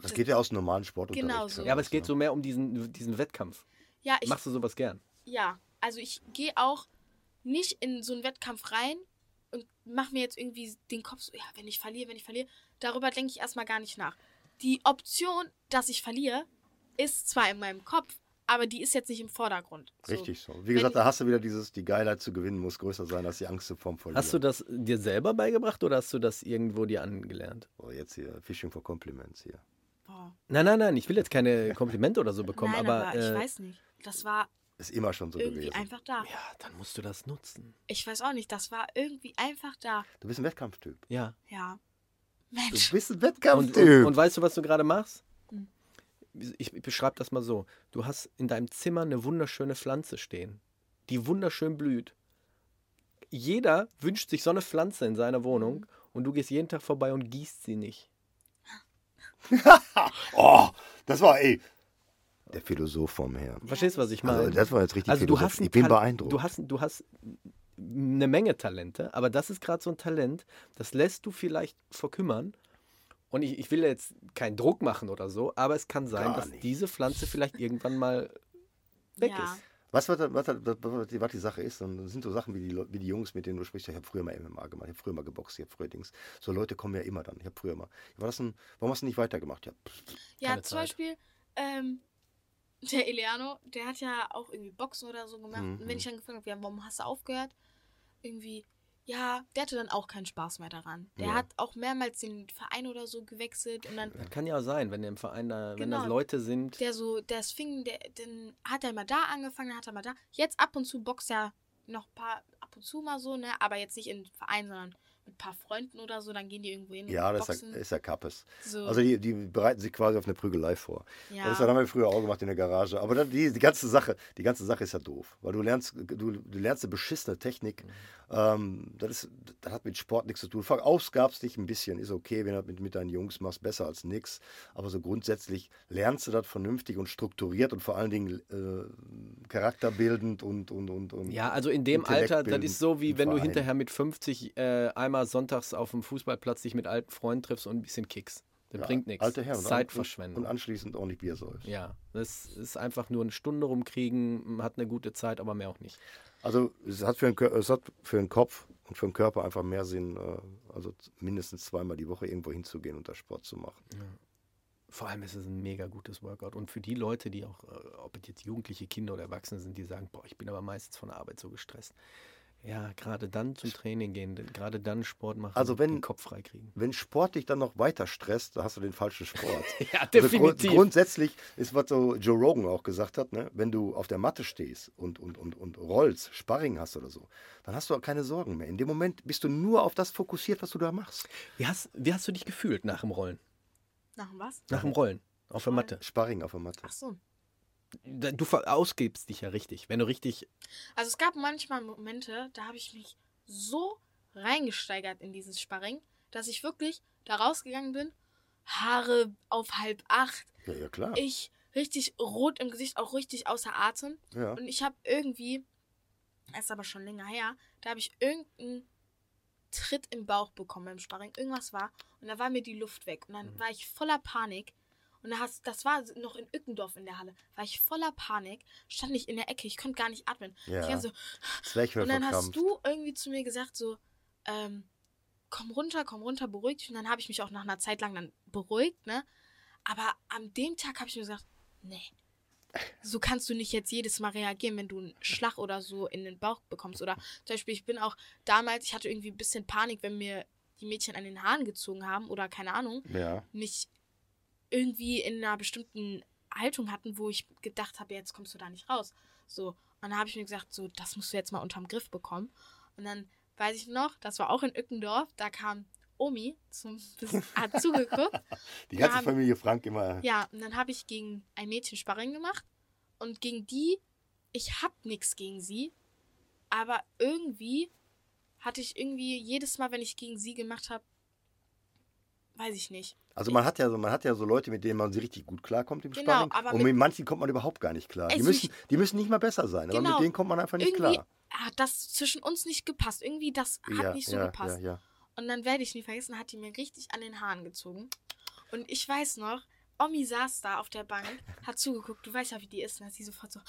das geht ja aus dem normalen Sportunterricht. Genau so. Ja, aber es geht ne? so mehr um diesen, diesen Wettkampf. Ja, ich, Machst du sowas gern? ja, also ich gehe auch nicht in so einen Wettkampf rein und mache mir jetzt irgendwie den Kopf so, ja, wenn ich verliere, wenn ich verliere, darüber denke ich erstmal gar nicht nach. Die Option, dass ich verliere, ist zwar in meinem Kopf, aber die ist jetzt nicht im Vordergrund. So. Richtig so. Wie Wenn gesagt, ich- da hast du wieder dieses, die Geilheit zu gewinnen muss größer sein als die Angst vorm Verlieren. Hast du das dir selber beigebracht oder hast du das irgendwo dir angelernt? Oh, jetzt hier, Fishing for Compliments hier. Boah. Nein, nein, nein, ich will jetzt keine Komplimente oder so bekommen, Nein, aber, aber, ich äh, weiß nicht. Das war Ist immer schon so irgendwie gewesen. einfach da. ja, dann musst du das nutzen. Ich weiß auch nicht, das war irgendwie einfach da. Du bist ein Wettkampftyp. Ja. Ja. Du Mensch. bist ein Und, Wettkampftyp. und, und weißt du, was du gerade machst? Ich, beschreibe das mal so. Du hast in deinem Zimmer eine wunderschöne Pflanze stehen, die wunderschön blüht. Jeder wünscht sich so eine Pflanze in seiner Wohnung und du gehst jeden Tag vorbei und gießt sie nicht. oh, das war, ey, der Philosoph vom Herrn. Verstehst du, was ich meine? Also, das war jetzt richtig Also du hast Ich bin Tal- beeindruckt. Du hast, du hast eine Menge Talente, aber das ist gerade so ein Talent, das lässt du vielleicht verkümmern Und ich, ich will jetzt keinen Druck machen oder so, aber es kann sein, Gar dass nicht. diese Pflanze vielleicht irgendwann mal weg Ja. ist. Was, was, was, was, was, die, was die Sache ist, dann sind so Sachen wie die, wie die Jungs, mit denen du sprichst. Ich habe früher mal MMA gemacht, ich habe früher mal geboxt, ich habe früher Dings. So Leute kommen ja immer dann. Ich habe früher mal. War das ein, warum hast du nicht weitergemacht? Ja, Ja, zum Zeit. Beispiel, ähm, der Eliano, der hat ja auch irgendwie Boxen oder so gemacht. Mhm. Und wenn ich dann gefragt habe, ja, warum hast du aufgehört? Irgendwie, ja, der hatte dann auch keinen Spaß mehr daran. Der Ja. hat auch mehrmals den Verein oder so gewechselt und dann Das kann ja auch sein, wenn im Verein da, wenn Genau. das Leute sind. der so, der es fing, der, dann hat er mal da angefangen, dann hat er mal da. Jetzt ab und zu boxt er noch ein paar, ab und zu mal so, ne? Aber jetzt nicht im Verein, sondern mit ein paar Freunden oder so, dann gehen die irgendwo hin. ja und das ist boxen. ja, ist ja Kappes. so, Also die, die bereiten sich quasi auf eine Prügelei vor. ja. Das haben wir früher auch gemacht in der Garage. Aber dann die, die ganze Sache, die ganze Sache ist ja doof, weil du lernst, du, du lernst eine beschissene Technik. Ähm, das, ist, das hat mit Sport nichts zu tun. Verausgabst dich ein bisschen, ist okay, wenn du mit, mit deinen Jungs machst, besser als nix. Aber so grundsätzlich lernst du das vernünftig und strukturiert und vor allen Dingen äh, charakterbildend und und und und. Ja, also in dem Alter, das ist so wie wenn du Verein. hinterher mit 50 äh, einmal sonntags auf dem Fußballplatz dich mit alten Freunden triffst und ein bisschen kickst. Das Ja, bringt nichts. Alte Herren. Zeitverschwendung. Und anschließend ordentlich Bier säufst. ja, das ist einfach nur eine Stunde rumkriegen, hat eine gute Zeit, aber mehr auch nicht. Also es hat, für den, es hat für den Kopf und für den Körper einfach mehr Sinn, äh, also mindestens zweimal die Woche irgendwo hinzugehen und da Sport zu machen. Vor allem ist es ein mega gutes Workout. Und für die Leute, die auch, äh, ob es jetzt jugendliche Kinder oder Erwachsene sind, die sagen, boah, ich bin aber meistens von der Arbeit so gestresst. Ja, gerade dann zum Training gehen, gerade dann Sport machen, Also wenn- den Kopf freikriegen. Wenn Sport dich dann noch weiter stresst, da hast du den falschen Sport. Ja, Also grund, definitiv. grundsätzlich ist, was so Joe Rogan auch gesagt hat, ne? wenn du auf der Matte stehst und, und, und, und rollst, Sparring hast oder so, dann hast du auch keine Sorgen mehr. In dem Moment bist du nur auf das fokussiert, was du da machst. wie, hast, wie hast du dich gefühlt nach dem Rollen? Nach dem was? Nach dem Rollen auf der. Matte. Sparring auf der Matte. Ach so. Du verausgibst dich ja richtig. Wenn du richtig. Also es gab manchmal Momente, da habe ich mich so reingesteigert in dieses Sparring, dass ich wirklich da rausgegangen bin, Haare auf halb acht, Ja, ja klar. ich richtig rot im Gesicht, auch richtig außer Atem. Ja. Und ich habe irgendwie, das ist aber schon länger her, da habe ich irgendeinen Tritt im Bauch bekommen beim Sparring. Irgendwas war. Und da war mir die Luft weg. Und dann Mhm. war ich voller Panik. Und da hast, das war noch in Ückendorf in der Halle. War ich voller Panik, stand ich in der Ecke, ich konnte gar nicht atmen. Ja. Ich war so, und dann hast du irgendwie zu mir gesagt, so, ähm, komm runter, komm runter, beruhig dich. Und dann habe ich mich auch nach einer Zeit lang dann beruhigt, ne? Aber an dem Tag habe ich mir gesagt, nee, so kannst du nicht jetzt jedes Mal reagieren, wenn du einen Schlag oder so in den Bauch bekommst. Oder zum Beispiel, ich bin auch damals, ich hatte irgendwie ein bisschen Panik, wenn mir die Mädchen an den Haaren gezogen haben oder keine Ahnung, Ja. mich irgendwie in einer bestimmten Haltung hatten, wo ich gedacht habe, jetzt kommst du da nicht raus. So. Und dann habe ich mir gesagt, so, das musst du jetzt mal unterm Griff bekommen. Und dann weiß ich noch, das war auch in Ückendorf, da kam Omi zum, hat zugeguckt. Die ganze haben- Familie Frank immer. Ja, und dann habe ich gegen ein Mädchen Sparring gemacht. Und gegen die, ich hab nichts gegen sie, aber irgendwie hatte ich irgendwie jedes Mal, wenn ich gegen sie gemacht habe, weiß ich nicht. Also man hat ja so, man hat ja so Leute, mit denen man so richtig gut klarkommt im Genau, Sparring. aber und mit- mit manchen kommt man überhaupt gar nicht klar. Die müssen, die müssen nicht mal besser sein, aber Genau. mit denen kommt man einfach nicht klar. hat das zwischen uns nicht gepasst. Irgendwie das hat ja, nicht so ja, gepasst. Ja, ja. Und dann werde ich nie vergessen, hat die mir richtig an den Haaren gezogen. Und ich weiß noch, Omi saß da auf der Bank, hat zugeguckt, du weißt ja, wie die ist, und hat sie sofort so,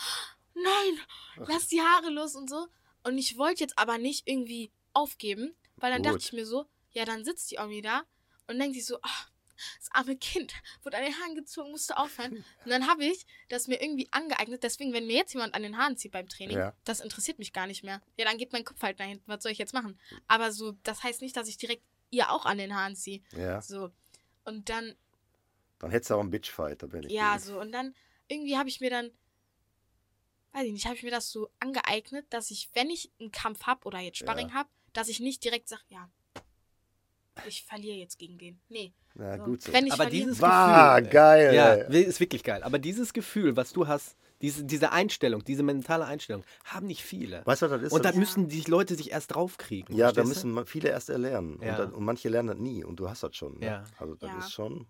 nein, lass die Haare los und so. Und ich wollte jetzt aber nicht irgendwie aufgeben, weil dann Gut. dachte ich mir so, ja, dann sitzt die Omi da und denkt sich so, ach, das arme Kind wurde an den Haaren gezogen, musste aufhören. Und dann habe ich das mir irgendwie angeeignet. Deswegen, wenn mir jetzt jemand an den Haaren zieht beim Training, Ja. das interessiert mich gar nicht mehr. Ja, dann geht mein Kopf halt dahin. Was soll ich jetzt machen? Aber so, das heißt nicht, dass ich direkt ihr auch an den Haaren ziehe. ja. So. Und dann, Dann hättest du auch einen Bitchfight, da bin ich. ja, so. Und dann, irgendwie habe ich mir dann, weiß ich nicht, habe ich mir das so angeeignet, dass ich, wenn ich einen Kampf habe oder jetzt Sparring Ja. habe, dass ich nicht direkt sage, ja, ich verliere jetzt gegen den. Nee. Na So. gut so. Wenn ich Aber verliere, dieses War Gefühl. geil. Ja, ist wirklich geil. Aber dieses Gefühl, was du hast, diese, diese Einstellung, diese mentale Einstellung, haben nicht viele. Weißt du, was das ist? Und das da müssen die Leute sich erst draufkriegen. ja, da du? müssen ma- viele erst erlernen. Ja. Und, dann, und manche lernen das nie. Und du hast das schon. Ne? Ja. Also das Ja. ist schon.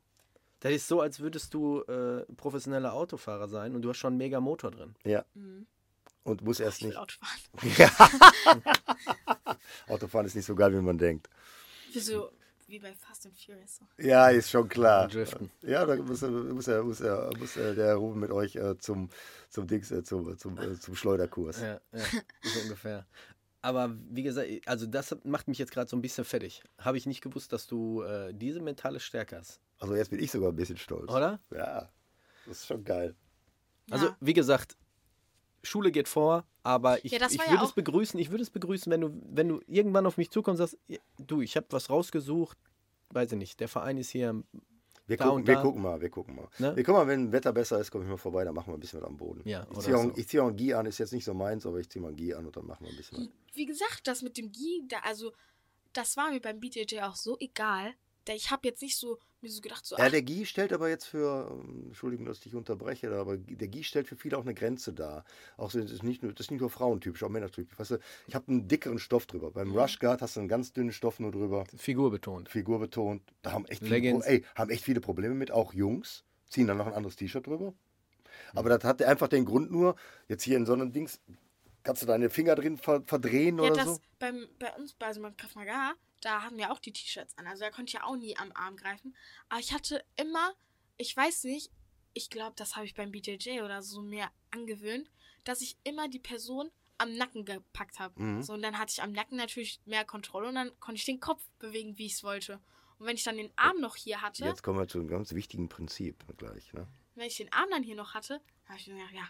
Das ist so, als würdest du äh, professioneller Autofahrer sein und du hast schon einen mega Motor drin. Ja. Mhm. Und muss erst Ich will nicht. Auto fahren. Autofahren ist nicht so geil, wie man denkt. Wieso? Wie bei Fast and Furious. So. Ja, ist schon klar. Driften. Ja, da muss, er- muss, er, muss, muss er, der Ruben mit euch äh, zum, zum Dings, äh, zum, zum, äh, zum Schleuderkurs. Ja, ja, so ungefähr. Aber wie gesagt, also das macht mich jetzt gerade so ein bisschen fertig. Habe ich nicht gewusst, dass du äh, diese mentale Stärke hast, Also jetzt bin ich sogar ein bisschen stolz. oder? Ja, das ist schon geil. Also Ja. wie gesagt, Schule geht vor, aber ich, Ja, ich war ja würde es begrüßen, ich würde es begrüßen, wenn du, wenn du irgendwann auf mich zukommst und sagst, du, ich habe was rausgesucht, weiß ich nicht, der Verein ist hier, Wir, Da gucken, und wir da. gucken mal, wir gucken mal. Ne? Wir gucken mal, wenn Wetter besser ist, komme ich mal vorbei, dann machen wir ein bisschen was am Boden. Ja, ich ziehe auch, so. ich zieh auch einen Gi an, ist jetzt nicht so meins, aber ich ziehe mal einen Gi an und dann machen wir ein bisschen was. Wie gesagt, das mit dem Gi, da, also das war mir beim BJJ auch so egal. Ich habe jetzt nicht so mir so gedacht, so Ja, der Gi stellt aber jetzt für, ähm, Entschuldigung, dass ich dich unterbreche, aber der Gi stellt für viele auch eine Grenze dar. Auch so, das ist nicht nur, das ist nicht nur frauentypisch, auch männertypisch. Weißt du, ich habe einen dickeren Stoff drüber. Beim Rush Guard hast du einen ganz dünnen Stoff nur drüber, Figur betont. Figur betont. Da haben echt, viele, ey, haben echt viele Probleme mit, auch Jungs. Ziehen dann noch ein anderes T-Shirt drüber. Aber das hat einfach den Grund nur, jetzt hier in so einem Dings, kannst du deine Finger drin ver verdrehen ja, oder das so? beim, bei uns, bei also beim Krav Maga, da hatten wir auch die T-Shirts an. Also da konnte ich ja auch nie am Arm greifen. Aber ich hatte immer, ich weiß nicht, ich glaube, das habe ich beim BJJ oder so mir angewöhnt, dass ich immer die Person am Nacken gepackt habe. Mhm. So, und dann hatte ich am Nacken natürlich mehr Kontrolle und dann konnte ich den Kopf bewegen, wie ich es wollte. Und wenn ich dann den Arm noch hier hatte, Jetzt kommen wir zu einem ganz wichtigen Prinzip gleich. Ne? wenn ich den Arm dann hier noch hatte, habe ich mir gedacht, ja,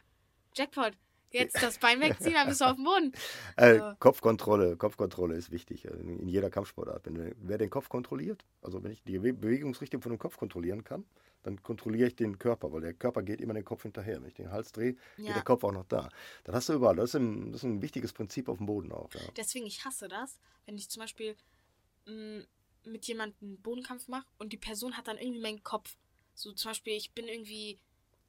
Jackpot, jetzt das Bein wegziehen, dann bist du auf dem Boden. Äh, Ja. Kopfkontrolle, Kopfkontrolle ist wichtig äh, in, jeder Kampfsportart. Wenn, du- wer den Kopf kontrolliert, also wenn ich die Bewe- Bewegungsrichtung von dem Kopf kontrollieren kann, dann kontrolliere ich den Körper, weil der Körper geht immer den Kopf hinterher. Wenn ich den Hals drehe, geht Ja. der Kopf auch noch da. Dann hast du überall. Das ist ein, das ist ein wichtiges Prinzip auf dem Boden auch. Ja. Deswegen, ich hasse das, wenn ich zum Beispiel mh, mit jemandem einen Bodenkampf mache und die Person hat dann irgendwie meinen Kopf. So zum Beispiel, ich bin irgendwie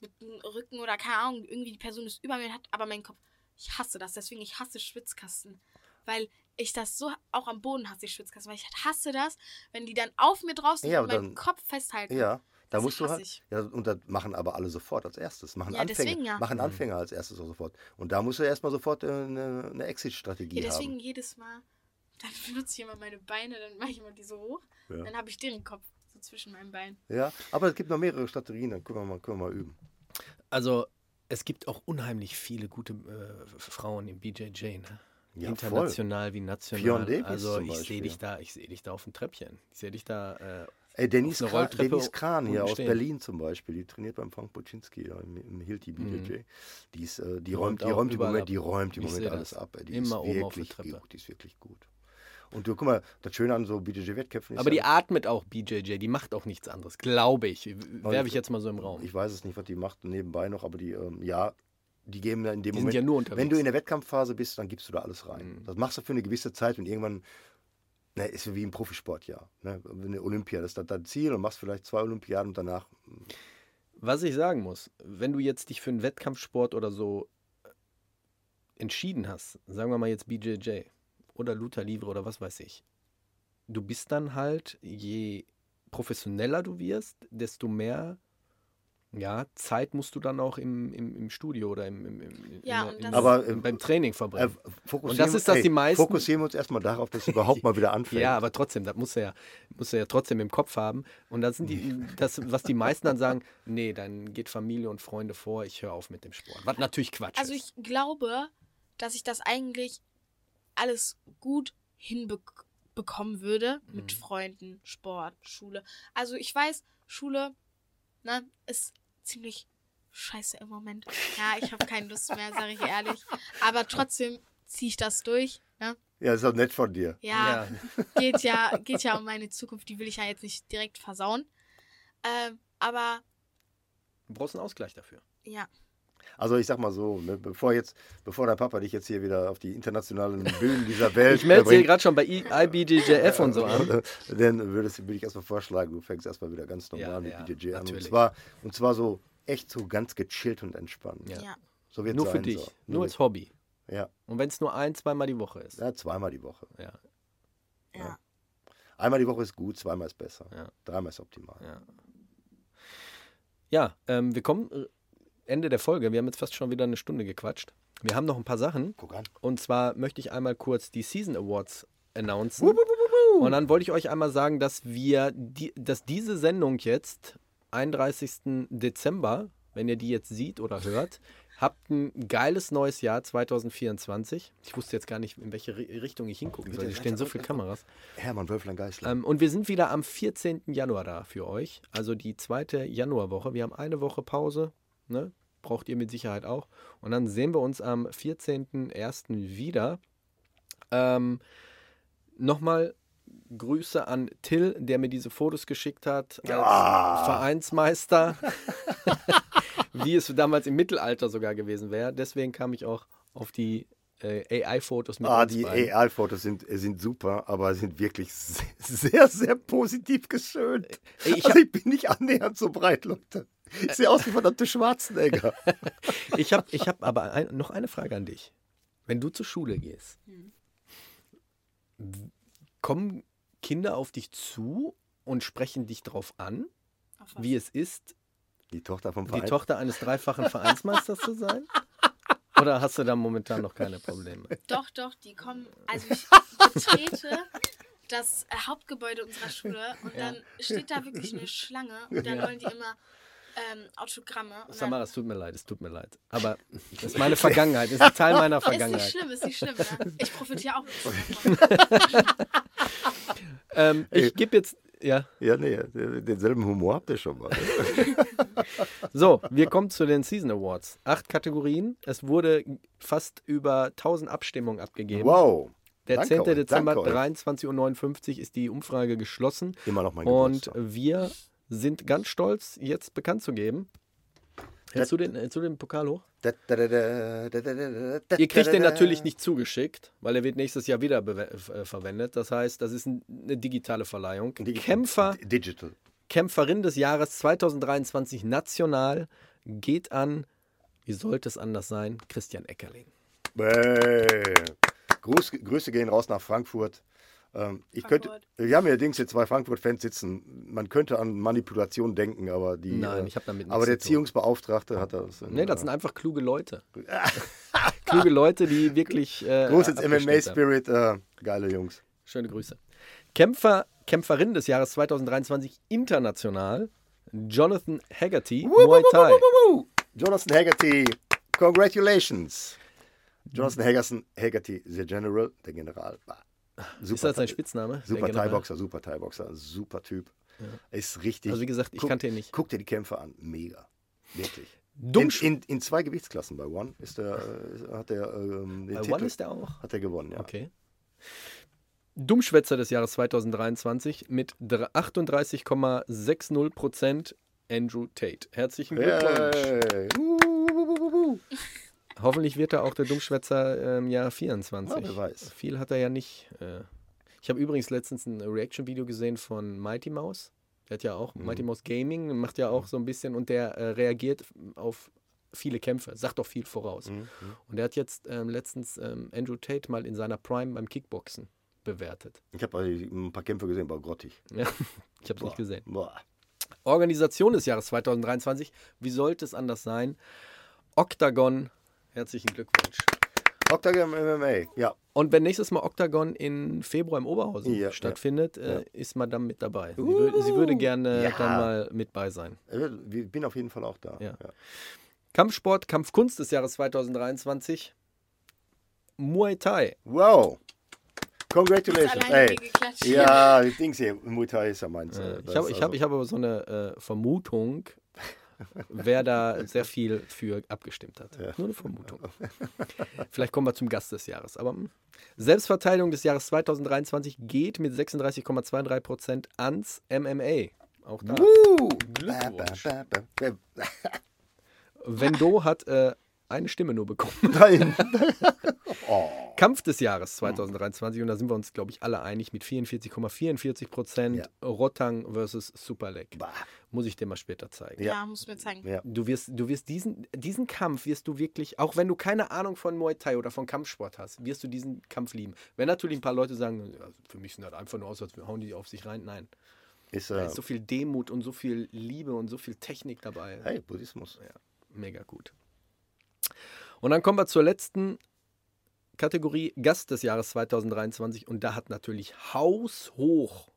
mit dem Rücken oder keine Ahnung, irgendwie die Person ist über mir und hat aber meinen Kopf. Ich hasse das, deswegen ich hasse Schwitzkasten. Weil ich das so, auch am Boden hasse ich Schwitzkasten, weil ich hasse das, wenn die dann auf mir draußen Ja, und meinen dann- Kopf festhalten. Ja, da musst du halt. Ja, und das machen aber alle sofort als erstes. Machen Ja, Anfänger, deswegen ja. machen Anfänger als erstes auch sofort. Und da musst du erstmal sofort äh, eine, eine Exit-Strategie Ja, deswegen haben. jedes Mal, dann benutze ich immer meine Beine, dann mache ich immer die so hoch, dann habe ich den Kopf so zwischen meinen Beinen. Ja, aber es gibt noch mehrere Strategien, dann können wir mal, können wir mal üben. Also es gibt auch unheimlich viele gute äh, Frauen im BJJ, ne? Ja, International wie national. Davis also zum ich sehe dich da, ich sehe dich da auf dem Treppchen. Ich sehe dich da. Äh, Ey, Denise, auf Kran, Denise Kran hier aus. Berlin zum Beispiel, die trainiert beim Frank Boczynski ja, im, im Hilti BJJ. Die, ist, äh, die, Die räumt, die räumt im Moment, die räumt im Ich Moment alles das. ab. ey. Die Immer ist oben auf der wirklich Treppe. gut, die ist wirklich gut. Und du, guck mal, das Schöne an so BJJ-Wettkämpfen ist aber die atmet auch BJJ, die macht auch nichts anderes, glaube ich. Werfe ich jetzt mal so im Raum. ich weiß es nicht, was die macht nebenbei noch, aber die, ähm, ja, die geben da in dem Die sind Moment, ja nur unterwegs. wenn du in der Wettkampfphase bist, dann gibst du da alles rein. Mhm. Das machst du für eine gewisse Zeit und irgendwann, ne, ist wie im Profisport, ja. Ne? Eine Olympia, das ist dann dein Ziel und machst vielleicht zwei Olympiaden und danach Was ich sagen muss, wenn du jetzt dich für einen Wettkampfsport oder so äh, entschieden hast, sagen wir mal jetzt BJJ oder Luther Livre oder was weiß ich, du bist dann halt, je professioneller du wirst, desto mehr ja, Zeit musst du dann auch im, im, im Studio oder im, im, im, Ja, das- Aber, im, ähm, beim Training Äh, verbringen. fokussieren Und das wir- ist, dass ey, die meisten- Fokussieren wir uns erstmal darauf, dass es überhaupt mal wieder anfängt. Ja, aber trotzdem, das muss er ja, muss er ja trotzdem im Kopf haben. Und das sind die, das, was die meisten dann sagen, nee, dann geht Familie und Freunde vor, ich höre auf mit dem Sport. Was natürlich Quatsch Also ist. ich glaube, dass ich das eigentlich alles gut hinbekommen würde mit Mhm. Freunden, Sport, Schule. Also ich weiß, Schule ne, ist ziemlich scheiße im Moment. Ja, ich habe keine Lust mehr, sage ich ehrlich. Aber trotzdem ziehe ich das durch. Ne? Ja, ist auch nett von dir. Ja, geht ja, geht ja um meine Zukunft, die will ich ja jetzt nicht direkt versauen. Ähm, aber Du brauchst einen Ausgleich dafür. ja, Also ich sag mal so, ne, bevor jetzt, bevor dein Papa dich jetzt hier wieder auf die internationalen Bühnen dieser Welt Ich melde sie bringt, gerade schon bei I- IBJJF und so an. dann würde ich erstmal vorschlagen, du fängst erstmal wieder ganz normal Ja, mit ja, BJJ an. Und zwar, und zwar so echt so ganz gechillt und entspannt. Ja. ja. So wird Nur für sein dich, soll. nur als Hobby. Ja, Und wenn es nur ein, zweimal die Woche ist. ja, zweimal die Woche. Ja, ja. Einmal die Woche ist gut, zweimal ist besser. Ja. Dreimal ist optimal. ja. Ja, ähm, wir kommen äh, Ende der Folge. Wir haben jetzt fast schon wieder eine Stunde gequatscht. Wir haben noch ein paar Sachen. Guck an. Und zwar möchte ich einmal kurz die Season Awards announcen. Und dann wollte ich euch einmal sagen, dass wir, die, dass diese Sendung jetzt, 31. Dezember, wenn ihr die jetzt seht oder hört, habt ein geiles neues Jahr 2024. Ich wusste jetzt gar nicht, in welche Ri- Richtung ich hingucken soll. Hier stehen so viele Kameras. Hermann Wölflein Geisler. Ähm, und wir sind wieder am 14. Januar da für euch. Also die zweite Januarwoche. Wir haben eine Woche Pause. Ne? Braucht ihr mit Sicherheit auch. Und dann sehen wir uns am 14.01. wieder. Ähm, Nochmal Grüße an Till, der mir diese Fotos geschickt hat als Ja. Vereinsmeister. Wie es damals im Mittelalter sogar gewesen wäre. Deswegen kam ich auch auf die äh, AI-Fotos mit Ah, die. AI-Fotos sind, sind super, aber sind wirklich sehr, sehr, sehr positiv geschönt. Ey, ich also ich bin nicht annähernd so breit, Leute. Ich sehe aus wie verdammte Schwarzenegger. Ich habe ich hab aber ein, noch eine Frage an dich. Wenn du zur Schule gehst, kommen Kinder auf dich zu und sprechen dich darauf an, wie es ist, Die Tochter vom die. Tochter eines dreifachen Vereinsmeisters zu sein? Oder hast du da momentan noch keine Probleme? Doch, doch, die kommen. Also ich betrete das Hauptgebäude unserer Schule und dann steht da wirklich eine Schlange und dann wollen die immer ähm, Autogramme. Und Samara, es tut mir leid, es tut mir leid. Aber das ist meine Vergangenheit, das ist Teil meiner ist nicht Vergangenheit. schlimm, ist nicht schlimm. Ne? Ich profitiere auch. Ähm, ich gebe jetzt, ja, Ja, nee, den- denselben Humor habt ihr schon mal. So, wir kommen zu den Season Awards. Acht Kategorien. Es wurde fast über 1000 Abstimmungen abgegeben. Wow. Der Danke 10. euch, Dezember, danke euch. 23.59 Uhr ist die Umfrage geschlossen. Immer noch mein Und Geburtstag. wir sind ganz stolz, jetzt bekannt zu geben. Hältst du den, hältst du den Pokal hoch? Ihr kriegt den natürlich nicht zugeschickt, weil er wird nächstes Jahr wieder äh, verwendet. Das heißt, das ist ein, eine digitale Verleihung. Kämpfer, Digital. Kämpferin des Jahres 2023 national geht an, wie sollte es anders sein, Christian Eckerling. Bäh. Gruß, Grüße gehen raus nach Frankfurt. Ähm, ich könnte, wir haben ja allerdings hier zwei Frankfurt-Fans sitzen. Man könnte an Manipulation denken, aber die. Nein, äh, ich hab damit nichts Aber der. Erziehungsbeauftragte hat das. Nee, das sind einfach kluge Leute. kluge Leute, die wirklich. Äh, Großes. MMA-Spirit. Äh, geile Jungs. Schöne Grüße. Kämpfer, Kämpferin des Jahres 2023 international, Jonathan Haggerty, Muay Thai. Jonathan Haggerty, congratulations. Jonathan Haggerson, Haggerty, the General, der General. Bah. Super, Ist das sein Spitzname? Super? Thai-Boxer, super Thai-Boxer, super Typ. Ist richtig. Also wie gesagt, ich kannte ihn nicht. Guck dir die Kämpfe an, mega. Wirklich. In, in, in zwei Gewichtsklassen bei One ist der, äh, hat der ähm, Bei Titel, One ist der auch. hat er gewonnen, ja. Okay. Dummschwätzer des Jahres 2023 mit dr- 38,60 Prozent Andrew Tate. Herzlichen Glückwunsch. Hey. Uh. Hoffentlich wird er auch der Dummschwätzer im Jahr 24. Ja, wer weiß. Viel hat er ja nicht. Äh. Ich habe übrigens letztens ein Reaction-Video gesehen von Mighty Mouse. Der hat ja auch Mhm. Mighty Mouse Gaming, macht ja auch so ein bisschen und der äh, reagiert auf viele Kämpfe, sagt doch viel voraus. Mhm. Und der hat jetzt ähm, letztens ähm, Andrew Tate mal in seiner Prime beim Kickboxen bewertet. Ich habe ein paar Kämpfe gesehen, war grottig. Ja, ich habe es nicht gesehen. Boah. Organisation des Jahres 2023, wie sollte es anders sein? Octagon, herzlichen Glückwunsch. Octagon MMA, ja. Und wenn nächstes Mal Octagon in Februar im Oberhausen Ja, stattfindet, ja. Äh, ist Madame mit dabei. Sie, wür sie würde gerne Ja. dann mal mit bei sein. Ich bin auf jeden Fall auch da. Ja. Kampfsport, Kampfkunst des Jahres 2023, Muay Thai. Wow. Congratulations. Alleine Ey. wie geklatscht. Ja, die Dings hier, Muay Thai ist ja meins. Äh, ich habe ich also- hab, ich hab aber so eine äh, Vermutung, wer da sehr viel für abgestimmt hat. Nur eine Vermutung. Vielleicht kommen wir zum Gast des Jahres. Aber hm. Selbstverteidigung des Jahres 2023 geht mit 36,23 Prozent ans MMA. Auch da. Uh, Glückwunsch. Wendo hat äh, eine Stimme nur bekommen. Nein. Kampf des Jahres 2023 und da sind wir uns, glaube ich, alle einig mit 44,44 Prozent Ja. Rotang versus Superleg. Bah. Muss ich dir mal später zeigen. Ja, muss mir zeigen. Ja. Du wirst, du wirst diesen, diesen Kampf wirst du wirklich, auch wenn du keine Ahnung von Muay Thai oder von Kampfsport hast, wirst du diesen Kampf lieben. Wenn natürlich ein paar Leute sagen, ja, für mich sind das einfach nur aus, als hauen die auf sich rein. Nein. Ist, Da äh, ist so viel Demut und so viel Liebe und so viel Technik dabei. hey, Buddhismus. Mega gut. Und dann kommen wir zur letzten Kategorie Gast des Jahres 2023 und da hat natürlich haushoch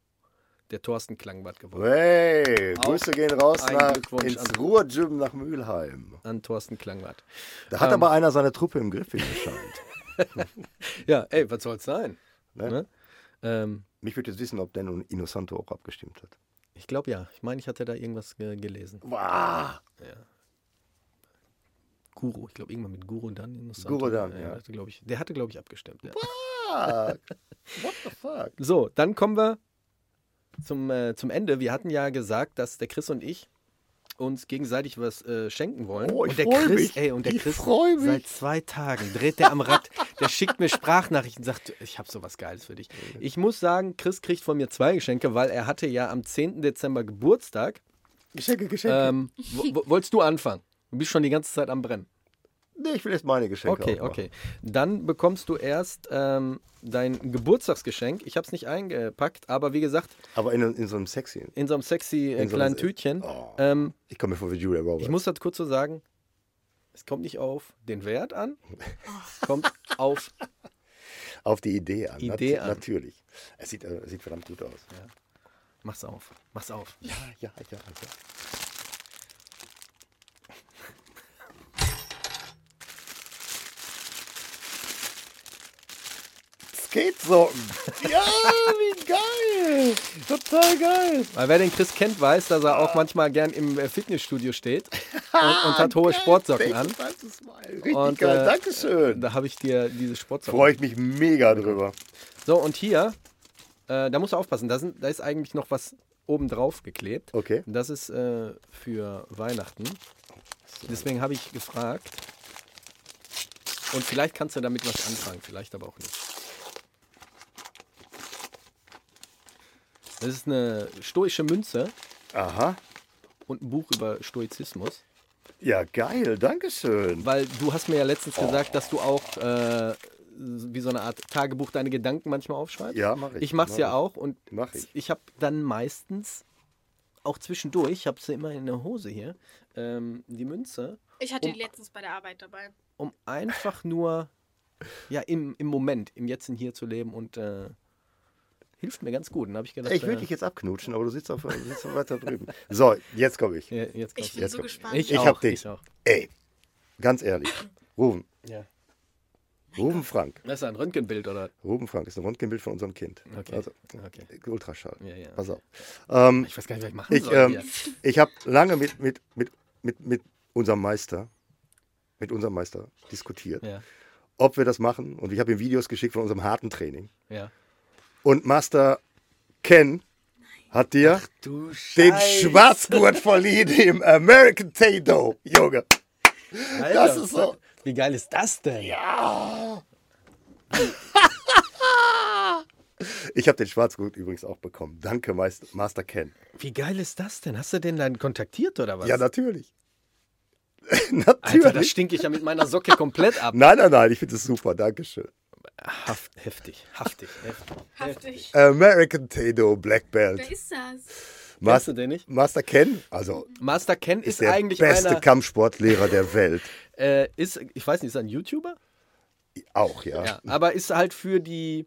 der Thorsten Klangbart gewonnen. Hey, Auch Grüße gehen raus nach, ins an- Ruhrgym nach Mülheim. An Thorsten Klangbart. Da hat Ähm. aber einer seine Truppe im Griff, wie scheint. Ja, ey, was soll's sein? Ne? Ne? Ähm, Mich würde jetzt wissen, ob Dan und Innocento auch abgestimmt hat. ich glaube ja. Ich meine, ich hatte da irgendwas ge gelesen. Wow. Guru, ich glaube irgendwann mit Guru dann. Innocent. Guru dann, ja. hatte, ich, der hatte, glaube ich, abgestimmt. Ja. Fuck. What the fuck? So, dann kommen wir zum, äh, zum Ende. Wir hatten ja gesagt, dass der Chris und ich uns gegenseitig was äh, schenken wollen. Oh, ich und der Chris, mich. ey, und der Ich Chris mich. seit zwei Tagen dreht der am Rad. der schickt mir Sprachnachrichten, sagt, ich habe sowas Geiles für dich. Ich muss sagen, Chris kriegt von mir zwei Geschenke, weil er hatte ja am 10. Dezember Geburtstag. Geschenke, Geschenke. Ähm, wo- wo- wolltest du anfangen? Du bist schon die ganze Zeit am Brennen. nee, ich will jetzt meine Geschenke Okay, okay. Dann bekommst du erst ähm, dein Geburtstagsgeschenk. Ich habe es nicht eingepackt, aber wie gesagt, Aber in, in so einem sexy. in so einem sexy äh, In so kleinen einem- Tütchen. Oh. Ähm, Ich komme mir vor wie Julia Roberts. ich muss das kurz so sagen, es kommt nicht auf den Wert an, es kommt auf, Auf die Idee an. Idee Nat an. Natürlich. Es sieht, äh, es sieht verdammt gut aus. mach's auf, mach's auf. Ja, ja, ja. ja. Skatesocken. Ja, wie geil. Total geil. Weil wer den Chris kennt, weiß, dass er auch manchmal gern im äh, Fitnessstudio steht und, und hat hohe Sportsocken an. Richtig Und, geil. äh, Dankeschön. Da habe ich dir diese Sportsocken. Freue ich mich mega drüber. So, und hier, äh, da musst du aufpassen, da, sind, da ist eigentlich noch was oben drauf geklebt. Okay. Das ist äh, für Weihnachten. Deswegen habe ich gefragt. Und vielleicht kannst du damit was anfangen, vielleicht aber auch nicht. Das ist eine stoische Münze Aha. und ein Buch über Stoizismus. Ja, geil. Dankeschön. Weil du hast mir ja letztens gesagt, dass du auch äh, wie so eine Art Tagebuch deine Gedanken manchmal aufschreibst. Ja, mach ich. Ich mach's Mach ja ich. auch und Mach ich. ich habe dann meistens auch zwischendurch, ich habe sie immer in der Hose hier, ähm, die Münze, Ich hatte Um- die letztens bei der Arbeit dabei. um einfach nur ja im, im Moment, im Jetzt und Hier zu leben und äh, hilft mir ganz gut. Dann habe ich gedacht, Ich will äh, dich jetzt abknutschen, aber du sitzt, auf, sitzt auf weiter drüben. So, jetzt komme ich. ja, jetzt Ich bin jetzt so kommt- gespannt. ich, Ich auch, hab dich. Ich auch. Ey, ganz ehrlich. Ruben, Ja. Ruben Frank. Das ist ein Röntgenbild, oder? Ruben Frank ist ein Röntgenbild von unserem Kind. Okay. Also, okay. Ultraschall. Ja, ja. Pass auf. Ähm, Ich weiß gar nicht, was ich machen ich soll. ähm, ich habe lange mit, mit, mit, mit, mit unserem Meister, mit unserem Meister diskutiert, Ja, ob wir das machen. Und ich habe ihm Videos geschickt von unserem harten Training. ja. Und Master Ken hat dir den Schwarzgurt verliehen im American Tato, Junge. Alter, Das ist so. Wie geil ist das denn? Ich habe den Schwarzgurt übrigens auch bekommen. Danke, Meister, Master Ken. Wie geil ist das denn? Hast du den dann kontaktiert oder was? Ja, natürlich. Alter, da natürlich. stinke ich ja mit meiner Socke komplett ab. nein, nein, nein, ich finde es super. Dankeschön. Haft, heftig, haftig, heftig. Haftig. American Tato Black Wer Belt. ist das? Kennst du Master, den nicht? Master Ken, also Master Ken ist, ist der eigentlich beste einer, Kampfsportlehrer der Welt. äh, ist, ich weiß nicht, ist er ein YouTuber? Auch, ja. Ja, aber ist halt für die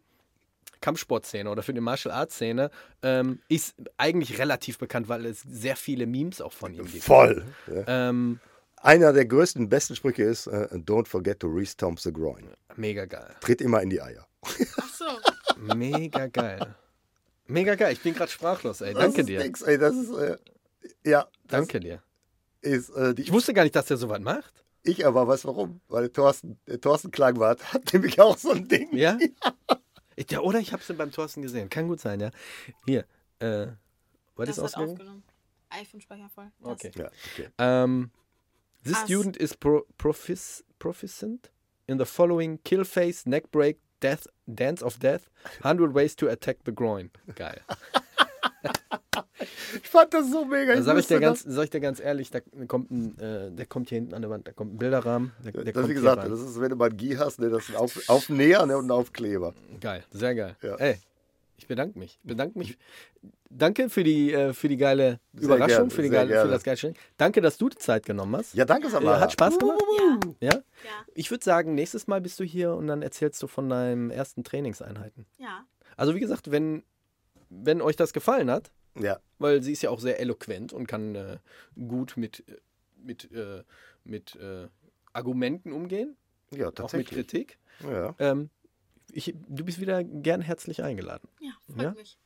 Kampfsportszene oder für die Martial Arts Szene ähm, ist eigentlich relativ bekannt, weil es sehr viele Memes auch von ihm gibt. Voll. Ja. Ähm, Einer der größten, besten Sprüche ist: äh, Don't forget to restomp the groin. mega geil. Tritt immer in die Eier. Ach so. Mega geil. Mega geil. Ich bin gerade sprachlos, ey. Das Danke ist dir. Nix, ey, das ist, äh, ja, das Danke dir. ist, äh, Ich wusste gar nicht, dass der so was macht. ich aber weiß warum. Weil der Thorsten, der Thorsten Klangwart hat nämlich auch so ein Ding. Ja? Ich, ja oder ich habe es beim Thorsten gesehen. Kann gut sein, ja. Hier. Äh, was Das ist aufgenommen. iPhone-Speicher voll. Das. Okay. Ja, okay. Um, this Ass. student is pro profic proficient in the following kill face, neck break, death, dance of death, 100 ways to attack the groin. Geil. Ich fand das so mega. Da sag ich, dir ganz, sag ich dir ganz ehrlich, da kommt ein, äh, der kommt hier hinten an der Wand, da kommt ein Bilderrahmen. Der, der das, kommt wie gesagt, das ist, wenn du mal ein Gie hast, ne, das ist ein auf, Aufnäher ne, und ein Aufkleber. Geil, sehr geil. Ja. Ey, Ich bedanke mich. Ich bedanke mich. Danke für die, äh, für die geile Sehr Überraschung, gerne, für, die geile, für das geile Spiel. Danke, dass du die Zeit genommen hast. Ja, danke, Äh, Samara. hat Spaß gemacht? Ja, Ja. ja, Ich würde sagen, nächstes Mal bist du hier und dann erzählst du von deinen ersten Trainingseinheiten. ja. Also wie gesagt, wenn, wenn euch das gefallen hat, Ja, weil sie ist ja auch sehr eloquent und kann äh, gut mit, äh, mit, äh, mit äh, Argumenten umgehen, ja, auch mit tatsächlich. Kritik. Ja. Ähm, ich, du bist wieder gern herzlich eingeladen. Ja, freut Ja? mich.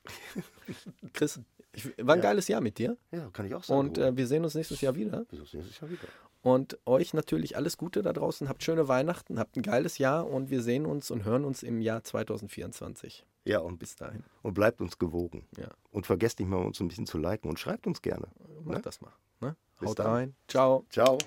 Chris, ich, war ein Ja. geiles Jahr mit dir ja, kann ich auch sagen. und äh, wir sehen uns nächstes Jahr wieder. Bis aufs nächste Jahr wieder. Und euch natürlich alles Gute da draußen. Habt schöne Weihnachten, habt ein geiles Jahr und wir sehen uns und hören uns im Jahr 2024. Ja, und, Bis dahin. und bleibt uns gewogen. Ja. Und vergesst nicht mal, uns ein bisschen zu liken und schreibt uns gerne. Macht Ne? das mal. Ne? Bis Haut dann. rein. Ciao. Ciao.